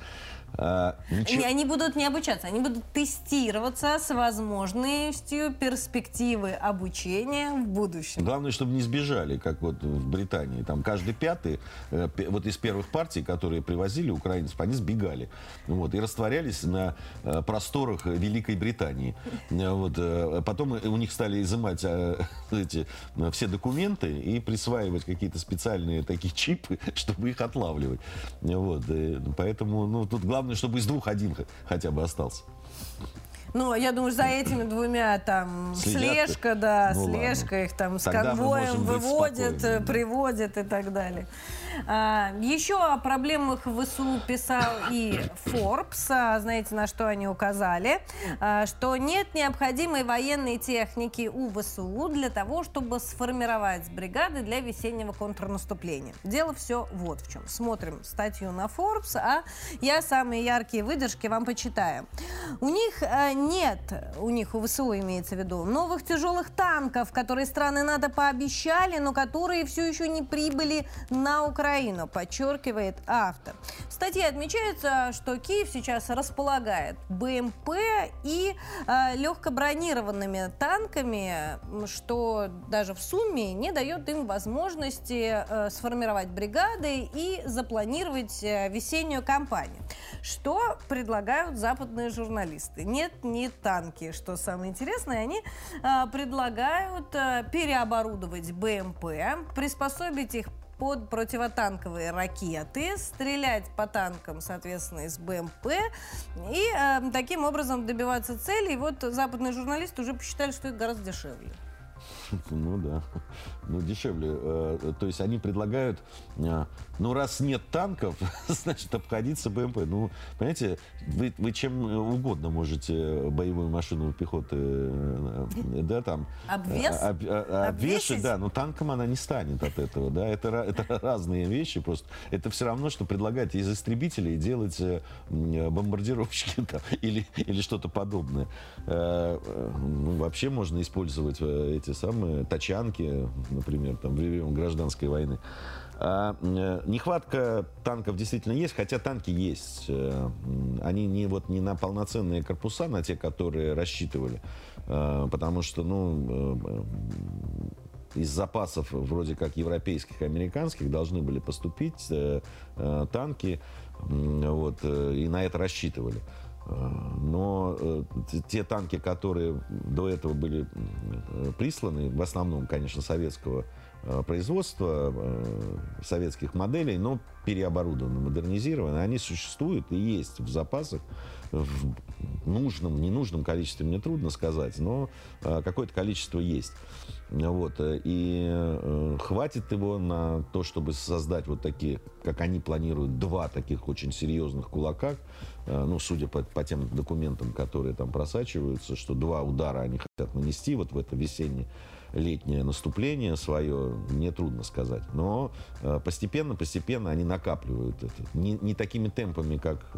А, ничего... Они будут не обучаться, они будут тестироваться с возможностью перспективы обучения в будущем. Главное, чтобы не сбежали, как вот в Британии. Там каждый пятый, э, вот из первых партий, которые привозили украинцев, они сбегали. Вот, и растворялись на э, просторах Великой Британии. Вот, э, потом у них стали изымать *laughs* эти, все документы и присваивать какие-то специальные такие чипы, *laughs* чтобы их отлавливать. Вот, поэтому ну, тут главное Главное, чтобы из двух один хотя бы остался. Ну, я думаю, за этими двумя там Следят слежка, да, ну, слежка, ладно. их там с Тогда конвоем выводят, спокойны. приводят и так далее. А, еще о проблемах в ВСУ писал и Forbes. А, знаете, на что они указали? А, что нет необходимой военной техники у ВСУ для того, чтобы сформировать бригады для весеннего контрнаступления. Дело все вот в чем. Смотрим статью на Forbes, а я самые яркие выдержки вам почитаю. У них а, нет, у них, у ВСУ имеется в виду, новых тяжелых танков, которые страны НАТО пообещали, но которые все еще не прибыли на Украину подчеркивает автор. В статье отмечается, что Киев сейчас располагает БМП и э, легкобронированными танками, что даже в сумме не дает им возможности э, сформировать бригады и запланировать э, весеннюю кампанию. Что предлагают западные журналисты? Нет, не танки, что самое интересное, они э, предлагают э, переоборудовать БМП, приспособить их под противотанковые ракеты, стрелять по танкам, соответственно, из БМП и э, таким образом добиваться цели. И вот западные журналисты уже посчитали, что это гораздо дешевле. Ну да, ну дешевле. Э, то есть они предлагают, э, ну раз нет танков, *laughs* значит обходиться БМП. Ну, понимаете, вы, вы чем угодно можете боевую машину пехоты, э, да, там... Обвес? Об, обвешать, да, но танком она не станет от этого, да. Это, это *laughs* разные вещи просто. Это все равно, что предлагать из истребителей делать бомбардировщики *laughs* там, или, или что-то подобное. Ну, вообще можно использовать эти самые самые тачанки, например, там, время гражданской войны. А, э, нехватка танков действительно есть, хотя танки есть. Э, они не, вот, не на полноценные корпуса, на те, которые рассчитывали, э, потому что, ну, из запасов вроде как европейских, американских должны были поступить танки, вот, и на это рассчитывали. Но те танки, которые до этого были присланы, в основном, конечно, советского производства, советских моделей, но переоборудованы, модернизированы, они существуют и есть в запасах в нужном, ненужном количестве, мне трудно сказать, но э, какое-то количество есть. Вот. Э, и э, хватит его на то, чтобы создать вот такие, как они планируют, два таких очень серьезных кулака. Ну, судя по, по тем документам, которые там просачиваются, что два удара они хотят нанести вот в это весеннее летнее наступление свое, мне трудно сказать. Но постепенно, постепенно они накапливают это. Не, не такими темпами, как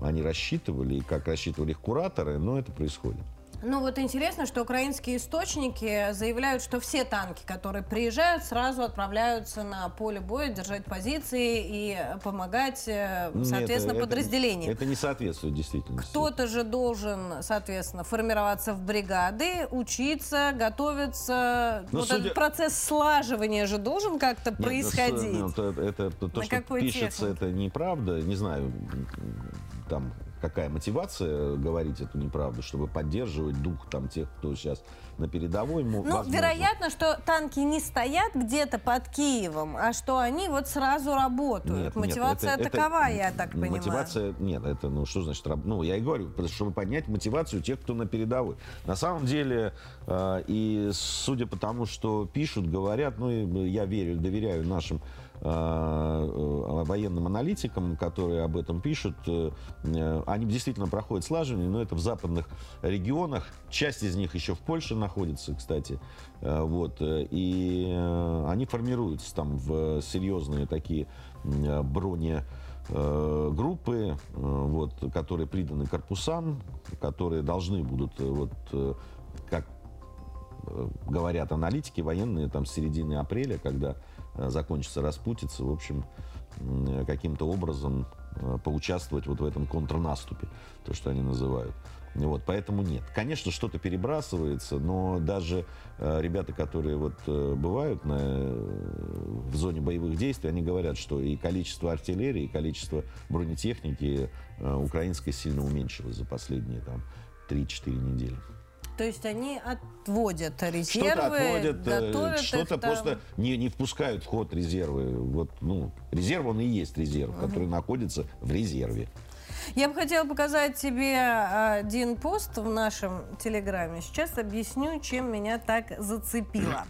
они рассчитывали, и как рассчитывали их кураторы, но это происходит. Ну вот интересно, что украинские источники заявляют, что все танки, которые приезжают, сразу отправляются на поле боя, держать позиции и помогать, э, соответственно, Нет, подразделениям. Это, это не соответствует действительности. Кто-то же должен, соответственно, формироваться в бригады, учиться, готовиться. Но ну, вот судя... этот процесс слаживания же должен как-то ну, происходить. Ну, это, это, это, то, что пишется, технике? это неправда. Не знаю, там какая мотивация говорить эту неправду, чтобы поддерживать дух там тех, кто сейчас на передовой. Ну, возможно. вероятно, что танки не стоят где-то под Киевом, а что они вот сразу работают. Нет, мотивация нет, это, такова, это, я так понимаю. Мотивация, нет, это, ну, что значит, ну, я и говорю, чтобы поднять мотивацию тех, кто на передовой. На самом деле, э, и судя по тому, что пишут, говорят, ну, я верю, доверяю нашим Э, э, военным аналитикам, которые об этом пишут, э, они действительно проходят слаживание, но это в западных регионах. Часть из них еще в Польше находится, кстати. Вот. И они формируются там в серьезные такие брони группы, вот, которые приданы корпусам, которые должны будут, вот, как говорят аналитики военные, там с середины апреля, когда Э, закончится распутиться, в общем, каким-то образом э, поучаствовать вот в этом контрнаступе, то, что они называют. Вот, поэтому нет. Конечно, что-то перебрасывается, но даже э, ребята, которые вот э, бывают на, э, в зоне боевых действий, они говорят, что и количество артиллерии, и количество бронетехники э, украинской сильно уменьшилось за последние там 3-4 недели. То есть они отводят резервы, что-то отводят, готовят что-то просто не, не впускают в ход резервы. Вот, ну, резерв он и есть резерв, угу. который находится в резерве. Я бы хотела показать тебе один пост в нашем телеграме. Сейчас объясню, чем меня так зацепило.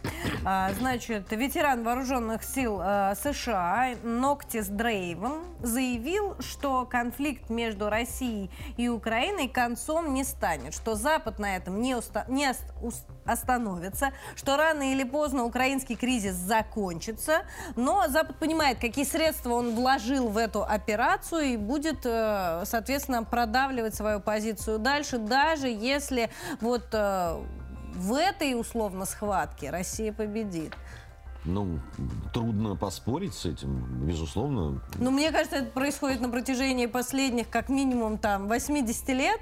А, значит, ветеран вооруженных сил а, США Ноктис Дрейвен заявил, что конфликт между Россией и Украиной концом не станет, что Запад на этом не, уста- не остановится, что рано или поздно украинский кризис закончится, но Запад понимает, какие средства он вложил в эту операцию и будет, э, соответственно, продавливать свою позицию дальше, даже если вот э, в этой условно схватке Россия победит. Ну, трудно поспорить с этим, безусловно. Ну, мне кажется, это происходит на протяжении последних, как минимум, там, 80 лет,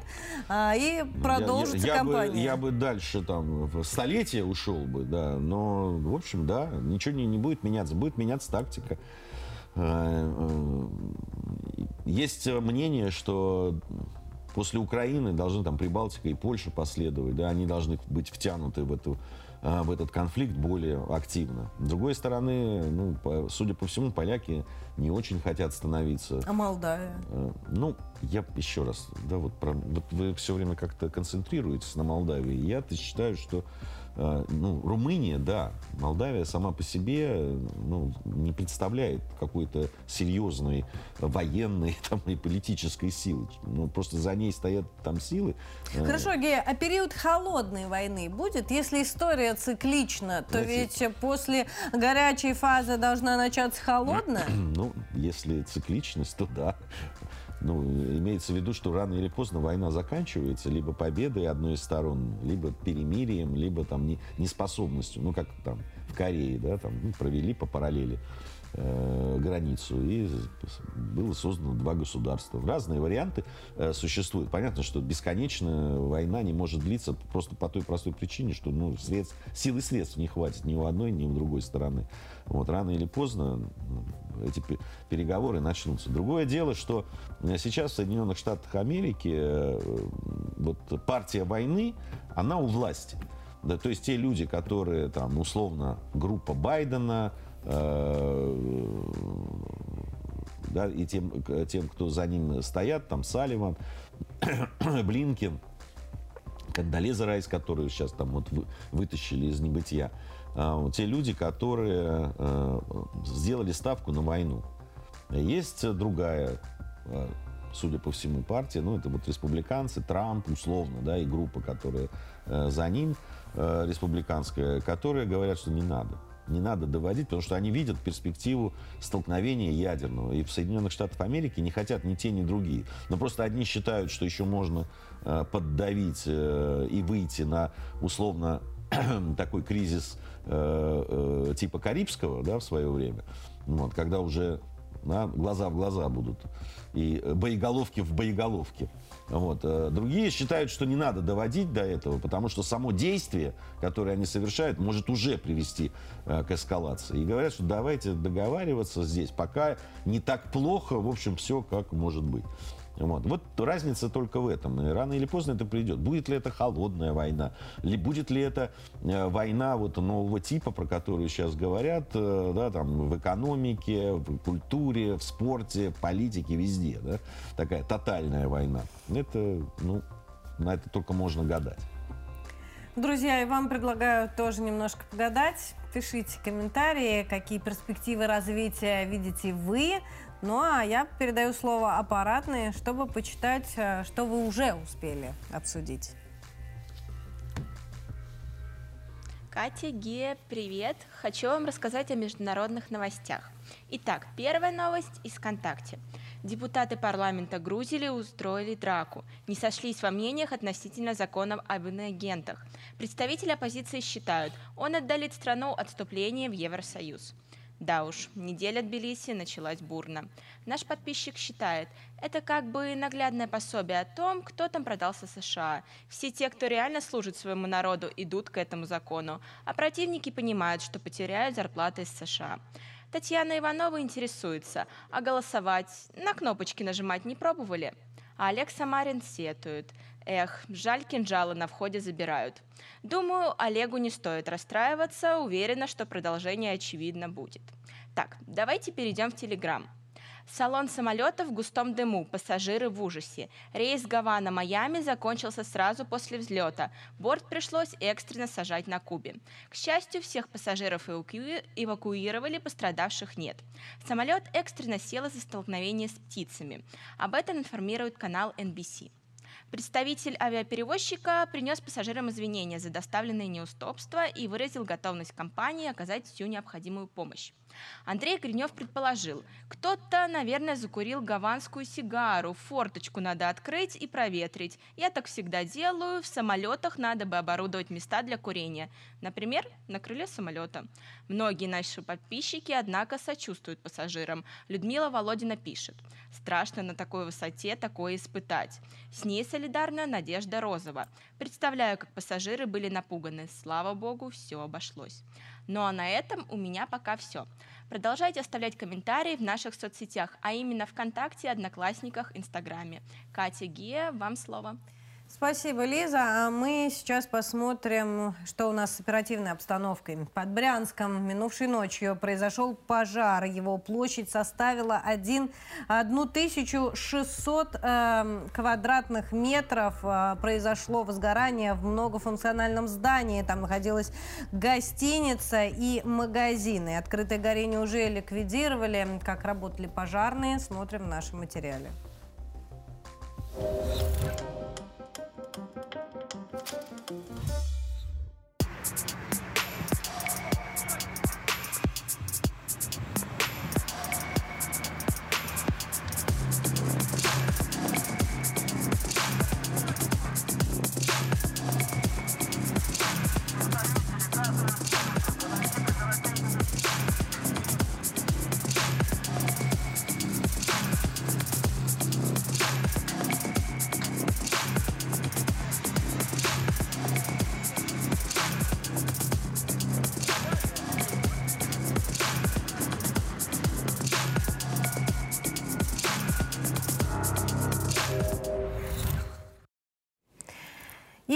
а, и продолжится я, я, кампания. Бы, я бы дальше, там, в столетие ушел бы, да, но, в общем, да, ничего не, не будет меняться, будет меняться тактика. Э, э, есть мнение, что после Украины должны там Прибалтика и Польша последовать, да, они должны быть втянуты в эту а, в этот конфликт более активно. С другой стороны, ну, по, судя по всему, поляки не очень хотят становиться. А Молдавия? Э, ну, я еще раз, да, вот, про, вот вы все время как-то концентрируетесь на Молдавии. Я-то считаю, что Э, ну, Румыния, да, Молдавия сама по себе ну, не представляет какой-то серьезной военной *laughs* там, и политической силы. Ну, просто за ней стоят там силы. Э. Хорошо, Гея, а период холодной войны будет? Если история циклична, то Знаете, ведь после горячей фазы должна начаться холодная? *clears throat* Ну, если цикличность, то да. Ну, имеется в виду, что рано или поздно война заканчивается либо победой одной из сторон, либо перемирием, либо там не, неспособностью. Ну, как там в Корее, да, там ну, провели по параллели э, границу, и было создано два государства. Разные варианты э, существуют. Понятно, что бесконечная война не может длиться просто по той простой причине, что ну, средств, сил и средств не хватит ни у одной, ни у другой стороны. Вот, рано или поздно эти переговоры начнутся. Другое дело, что сейчас в Соединенных Штатах Америки э, вот партия войны, она у власти. Да, то есть те люди, которые там условно группа Байдена, э, да, и тем, тем, кто за ним стоят, там Салливан, *coughs* Блинкин, Кандалеза Райс, которую сейчас там вот вытащили из небытия, те люди, которые э, сделали ставку на войну. Есть другая, э, судя по всему, партия, ну, это вот республиканцы, Трамп, условно, да, и группа, которая э, за ним, республиканская, которые говорят, что не надо не надо доводить, потому что они видят перспективу столкновения ядерного. И в Соединенных Штатах Америки не хотят ни те, ни другие. Но просто одни считают, что еще можно поддавить и выйти на условно *clears throat* такой кризис э, э, типа Карибского да, в свое время, вот, когда уже да, глаза в глаза будут и боеголовки в боеголовке. Вот. Э, другие считают, что не надо доводить до этого, потому что само действие, которое они совершают, может уже привести э, к эскалации. И говорят, что давайте договариваться здесь, пока не так плохо, в общем, все как может быть. Вот. вот разница только в этом. И рано или поздно это придет. Будет ли это холодная война? Или будет ли это э, война вот нового типа, про которую сейчас говорят, э, да, там, в экономике, в культуре, в спорте, в политике, везде. Да? Такая тотальная война. Это, ну, на это только можно гадать. Друзья, и вам предлагаю тоже немножко погадать. Пишите комментарии, какие перспективы развития видите вы. Ну а я передаю слово аппаратной, чтобы почитать, э, что вы уже успели обсудить. Катя, Гия, привет! Хочу вам рассказать о международных новостях. Итак, первая новость из ВКонтакте. Депутаты парламента Грузии устроили драку, не сошлись во мнениях относительно законов об иноагентах. Представители оппозиции считают, он отдалит страну отступления в Евросоюз. Да уж, неделя Тбилиси началась бурно. Наш подписчик считает, это как бы наглядное пособие о том, кто там продался США. Все те, кто реально служит своему народу, идут к этому закону, а противники понимают, что потеряют зарплаты из США. Татьяна Иванова интересуется, а голосовать на кнопочки нажимать не пробовали? А Олег Самарин сетует. Эх, жаль, кинжалы на входе забирают. Думаю, Олегу не стоит расстраиваться, уверена, что продолжение очевидно будет. Так, давайте перейдем в Телеграм. Салон самолета в густом дыму, пассажиры в ужасе. Рейс Гавана-Майами закончился сразу после взлета. Борт пришлось экстренно сажать на Кубе. К счастью, всех пассажиров эвакуировали, пострадавших нет. Самолет экстренно сел из-за столкновения с птицами. Об этом информирует канал NBC. Представитель авиаперевозчика принес пассажирам извинения за доставленные неустопства и выразил готовность компании оказать всю необходимую помощь. Андрей Гринев предположил, кто-то, наверное, закурил гаванскую сигару, форточку надо открыть и проветрить. Я так всегда делаю, в самолетах надо бы оборудовать места для курения. Например, на крыле самолета. Многие наши подписчики, однако, сочувствуют пассажирам. Людмила Володина пишет, страшно на такой высоте такое испытать. С ней солидарна Надежда Розова. Представляю, как пассажиры были напуганы. Слава богу, все обошлось. Ну а на этом у меня пока все. Продолжайте оставлять комментарии в наших соцсетях, а именно ВКонтакте, Одноклассниках, Инстаграме. Катя Гия, вам слово. Спасибо, Лиза. А мы сейчас посмотрим, что у нас с оперативной обстановкой. Под Брянском минувшей ночью произошел пожар. Его площадь составила 1, 1600 э, квадратных метров. Э, произошло возгорание в многофункциональном здании. Там находилась гостиница и магазины. Открытое горение уже ликвидировали. Как работали пожарные, смотрим в нашем материале.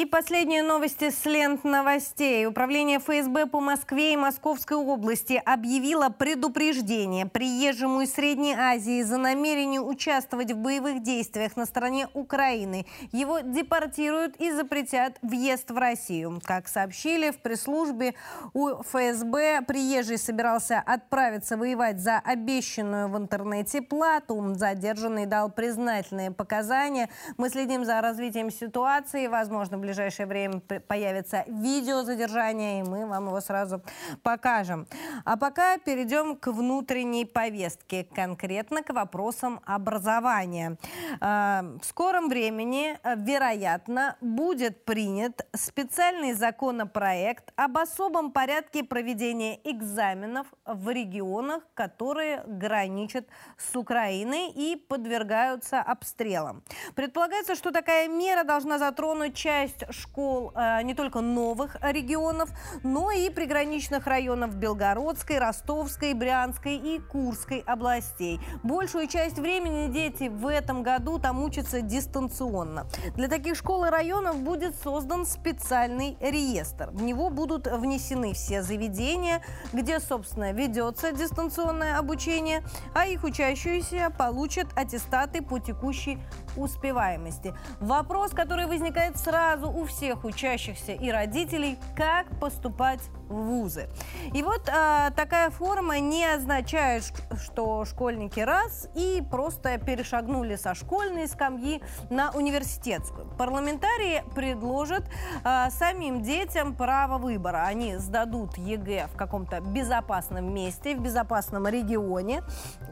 Последние новости с лент новостей. Управление ФСБ по Москве и Московской области объявило предупреждение приезжему из Средней Азии за намерение участвовать в боевых действиях на стороне Украины. Его депортируют и запретят въезд в Россию. Как сообщили в пресс-службе у ФСБ, приезжий собирался отправиться воевать за обещанную в интернете плату. Задержанный дал признательные показания. Мы следим за развитием ситуации. Возможно, в ближайшее время появится видео задержания, и мы вам его сразу покажем. А пока перейдем к внутренней повестке, конкретно к вопросам образования. А, в скором времени, э, вероятно, будет принят специальный законопроект об особом порядке проведения экзаменов в регионах, которые граничат с Украиной и подвергаются обстрелам. Предполагается, что такая мера должна затронуть часть часть школ э, не только новых регионов, но и приграничных районов Белгородской, Ростовской, Брянской и Курской областей. Большую часть времени дети в этом году там учатся дистанционно. Для таких школ и районов будет создан специальный реестр. В него будут внесены все заведения, где, собственно, ведется дистанционное обучение, а их учащиеся получат аттестаты по текущей успеваемости. Вопрос, который возникает сразу у всех учащихся и родителей, как поступать в вузы. И вот а, такая форма не означает, что школьники раз и просто перешагнули со школьной скамьи на университетскую. Парламентарии предложат а, самим детям право выбора. Они сдадут ЕГЭ в каком-то безопасном месте, в безопасном регионе,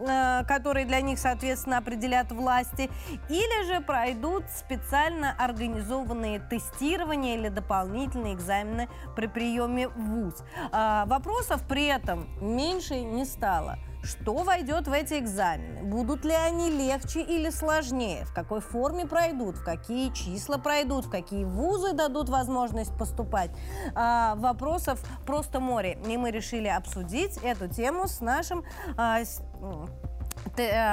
а, который для них, соответственно, определят власти, или же пройдут специально организованные тестирования или дополнительные экзамены при приеме в ВУЗ. А, вопросов при этом меньше не стало. Что войдет в эти экзамены? Будут ли они легче или сложнее? В какой форме пройдут? В какие числа пройдут? В какие вузы дадут возможность поступать? А, вопросов просто море. И мы решили обсудить эту тему с нашим а, с,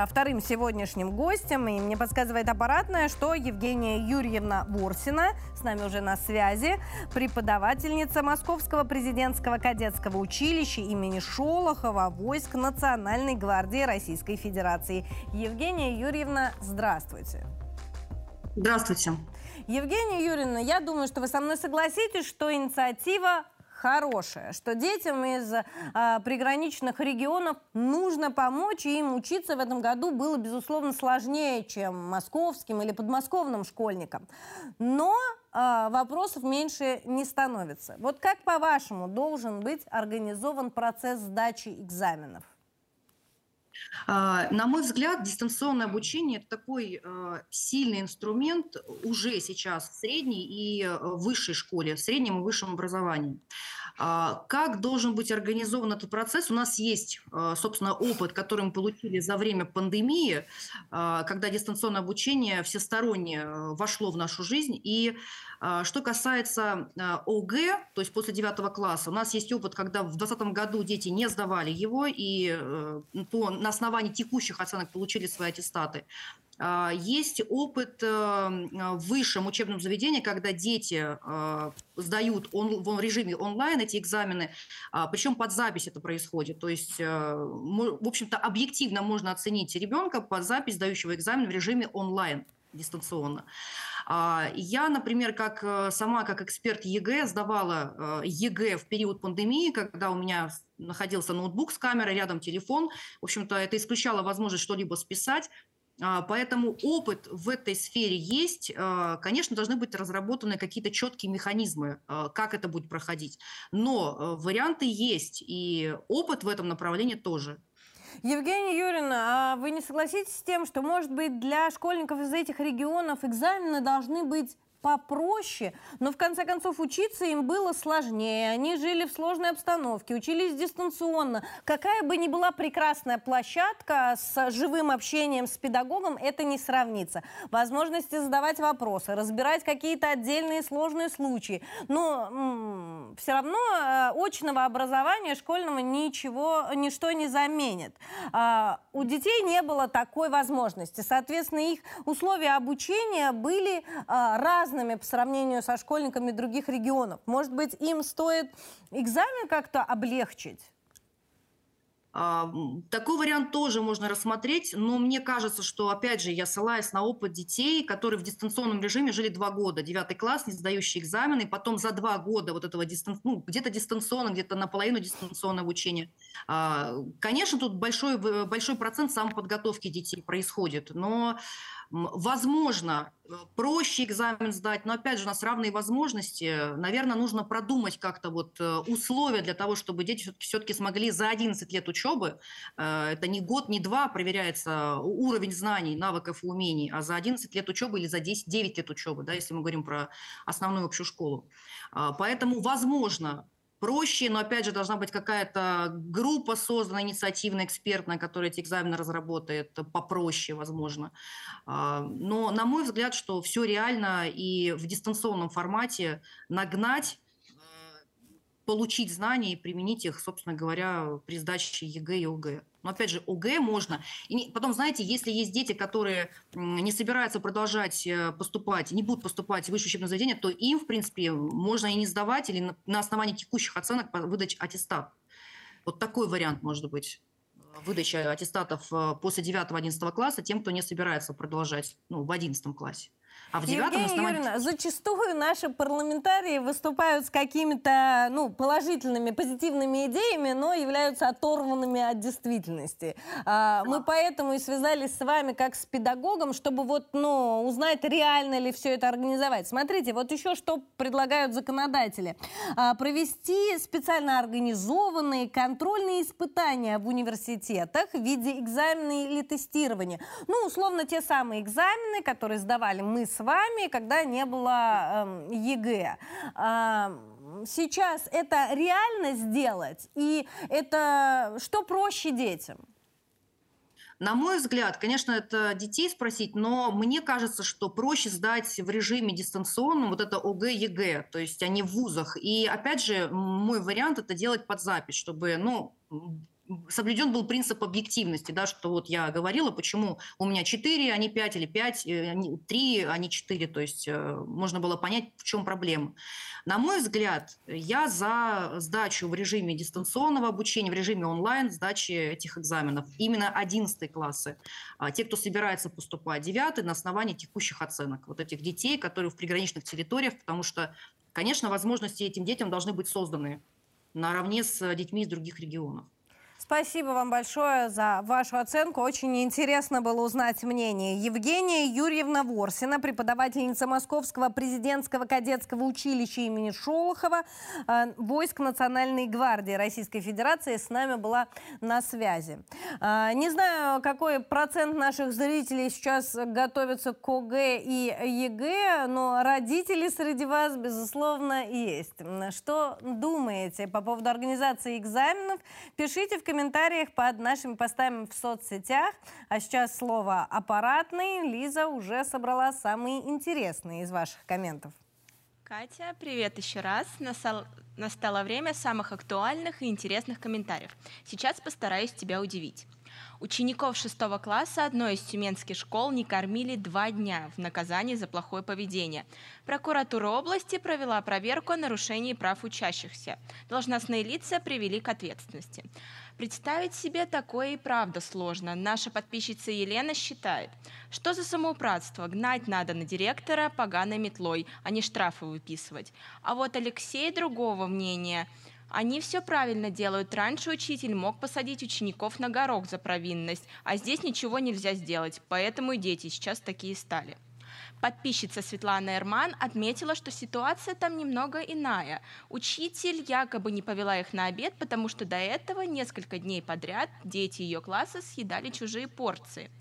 вторым сегодняшним гостем, и мне подсказывает аппаратная, что Евгения Юрьевна Ворсина с нами уже на связи, преподавательница Московского президентского кадетского училища имени Шолохова войск Национальной гвардии Российской Федерации. Евгения Юрьевна, здравствуйте. Здравствуйте. Евгения Юрьевна, я думаю, что вы со мной согласитесь, что инициатива хорошее, что детям из а, приграничных регионов нужно помочь, и им учиться в этом году было, безусловно, сложнее, чем московским или подмосковным школьникам. Но а, вопросов меньше не становится. Вот как, по-вашему, должен быть организован процесс сдачи экзаменов? А, на мой взгляд, дистанционное обучение – это такой а, сильный инструмент уже сейчас в средней и э, высшей школе, в среднем и высшем образовании. А, как должен быть организован этот процесс? У нас есть, собственно, опыт, который мы получили за время пандемии, когда дистанционное обучение всесторонне э, вошло в нашу жизнь. И что касается ОГЭ, то есть после 9 класса, у нас есть опыт, когда в 2020 году дети не сдавали его, и э, по, на основании текущих оценок получили свои аттестаты. А, есть опыт э, в высшем учебном заведении, когда дети э, сдают в режиме онлайн эти экзамены, а, причем под запись это происходит. То есть, э, в общем-то, объективно можно оценить ребенка под запись сдающего экзамен в режиме онлайн дистанционно. А, я, например, как сама как эксперт ЕГЭ сдавала ЕГЭ в период пандемии, когда у меня находился ноутбук с камерой, рядом телефон. В общем-то, это исключало возможность что-либо списать. А, поэтому опыт в этой сфере есть. А, конечно, должны быть разработаны какие-то четкие механизмы, как это будет проходить. Но варианты есть, и опыт в этом направлении тоже. Евгения Юрьевна, а вы не согласитесь с тем, что, может быть, для школьников из этих регионов экзамены должны быть попроще, но в конце концов учиться им было сложнее. Они жили в сложной обстановке, учились дистанционно. Какая бы ни была прекрасная площадка с живым общением с педагогом, это не сравнится. Возможности задавать вопросы, разбирать какие-то отдельные сложные случаи. Но все равно э, очного образования школьного ничего, ничто не заменит. А, у детей не было такой возможности. Соответственно, их условия обучения были а, разные разными по сравнению со школьниками других регионов. Может быть, им стоит экзамен как-то облегчить? А, такой вариант тоже можно рассмотреть, но мне кажется, что, опять же, я ссылаюсь на опыт детей, которые в дистанционном режиме жили два года, девятый класс, не сдающие экзамены, потом за два года вот этого дистан... ну, где-то дистанционно, где-то наполовину дистанционное обучение. А, конечно, тут большой, большой процент самоподготовки детей происходит, но Возможно, э, проще экзамен сдать, но опять же у нас равные возможности. Наверное, нужно продумать как-то вот э, условия для того, чтобы дети все-таки смогли за 11 лет учебы, э, это не год, не два проверяется уровень знаний, навыков и умений, а за 11 лет учебы или за 10, 9 лет учебы, да, если мы говорим про основную общую школу. А, поэтому, возможно, проще, но опять же должна быть какая-то группа создана, инициативная, экспертная, которая эти экзамены разработает попроще, возможно. А, но, на мой взгляд, что все реально и в дистанционном формате нагнать получить знания и применить их, собственно говоря, при сдаче ЕГЭ и ОГЭ. Но опять же, ОГЭ можно. И потом, знаете, если есть дети, которые не собираются продолжать э, поступать, не будут поступать в высшее учебное заведение, то им, в принципе, можно и не сдавать или на основании текущих оценок выдать аттестат. Вот такой вариант может быть выдача аттестатов э, после 9-11 класса тем, кто не собирается продолжать ну, в 11 классе. А в девятом Евгения основании... Юрьевна, зачастую наши парламентарии выступают с какими-то ну, положительными, позитивными идеями, но являются оторванными от действительности. А, мы поэтому и связались с вами как с педагогом, чтобы вот, ну, узнать, реально ли все это организовать. Смотрите, вот еще что предлагают законодатели. А, провести специально организованные контрольные испытания в университетах в виде экзамена или тестирования. Ну, условно, те самые экзамены, которые сдавали мы с вами, когда не было э, ЕГЭ. Э, сейчас это реально сделать? И это что проще детям? На мой взгляд, конечно, это детей спросить, но мне кажется, что проще сдать в режиме дистанционном вот это ОГЭ, ЕГЭ, то есть они в вузах. И опять же, мой вариант это делать под запись, чтобы, ну, соблюден был принцип объективности, да, что вот я говорила, почему у меня 4, а не 5, или 5, 3, а не 4, то есть э, можно было понять, в чем проблема. На мой взгляд, я за сдачу в режиме дистанционного обучения, в режиме онлайн, сдачи этих экзаменов. Именно 11 классы. А те, кто собирается поступать 9 на основании текущих оценок. Вот этих детей, которые в приграничных территориях, потому что, конечно, возможности этим детям должны быть созданы наравне с детьми из других регионов. Спасибо вам большое за вашу оценку. Очень интересно было узнать мнение. Евгения Юрьевна Ворсина, преподавательница Московского президентского кадетского училища имени Шолохова, э, войск Национальной гвардии Российской Федерации, с нами была на связи. Э, не знаю, какой процент наших зрителей сейчас готовятся к ОГЭ и ЕГЭ, но родители среди вас, безусловно, есть. Что думаете по поводу организации экзаменов? Пишите в комментариях комментариях под нашими постами в соцсетях. А сейчас слово «аппаратный». Лиза уже собрала самые интересные из ваших комментов. Катя, привет еще раз. Настало, настало время самых актуальных и интересных комментариев. Сейчас постараюсь тебя удивить. Учеников шестого класса одной из тюменских школ не кормили два дня в наказании за плохое поведение. Прокуратура области провела проверку о нарушении прав учащихся. Должностные лица привели к ответственности. Представить себе такое и правда сложно. Наша подписчица Елена считает, что за самоуправство гнать надо на директора поганой метлой, а не штрафы выписывать. А вот Алексей другого мнения – они все правильно делают. Раньше учитель мог посадить учеников на горох за провинность, а здесь ничего нельзя сделать, поэтому и дети сейчас такие стали. Подписчица Светлана Эрман отметила, что ситуация там немного иная. Учитель якобы не повела их на обед, потому что до этого несколько дней подряд дети ее класса съедали чужие порции.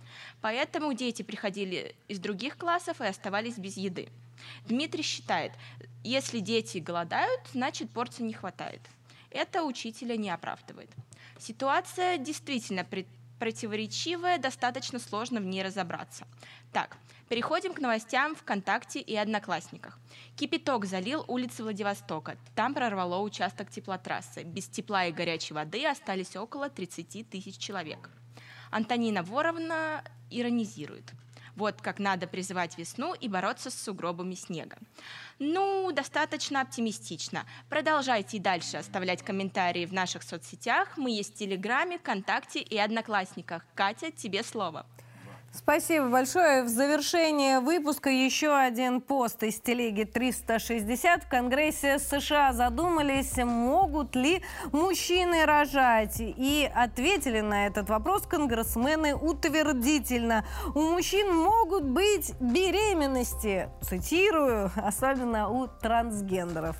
Поэтому дети приходили из других классов и оставались без еды. Дмитрий считает, если дети голодают, значит порции не хватает это учителя не оправдывает. Ситуация действительно противоречивая, достаточно сложно в ней разобраться. Так, переходим к новостям ВКонтакте и Одноклассниках. Кипяток залил улицы Владивостока. Там прорвало участок теплотрассы. Без тепла и горячей воды остались около 30 тысяч человек. Антонина Воровна иронизирует. Вот как надо призывать весну и бороться с сугробами снега. Ну, достаточно оптимистично. Продолжайте и дальше оставлять комментарии в наших соцсетях. Мы есть в Телеграме, ВКонтакте и Одноклассниках. Катя, тебе слово. Спасибо большое. В завершение выпуска еще один пост из телеги 360. В Конгрессе США задумались, могут ли мужчины рожать. И ответили на этот вопрос конгрессмены утвердительно. У мужчин могут быть беременности, цитирую, особенно у трансгендеров.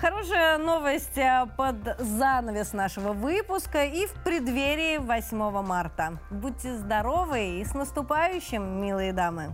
Хорошая новость а, под занавес нашего выпуска и в преддверии 8 марта. Будьте здоровы и с наступлением наступающим, милые дамы!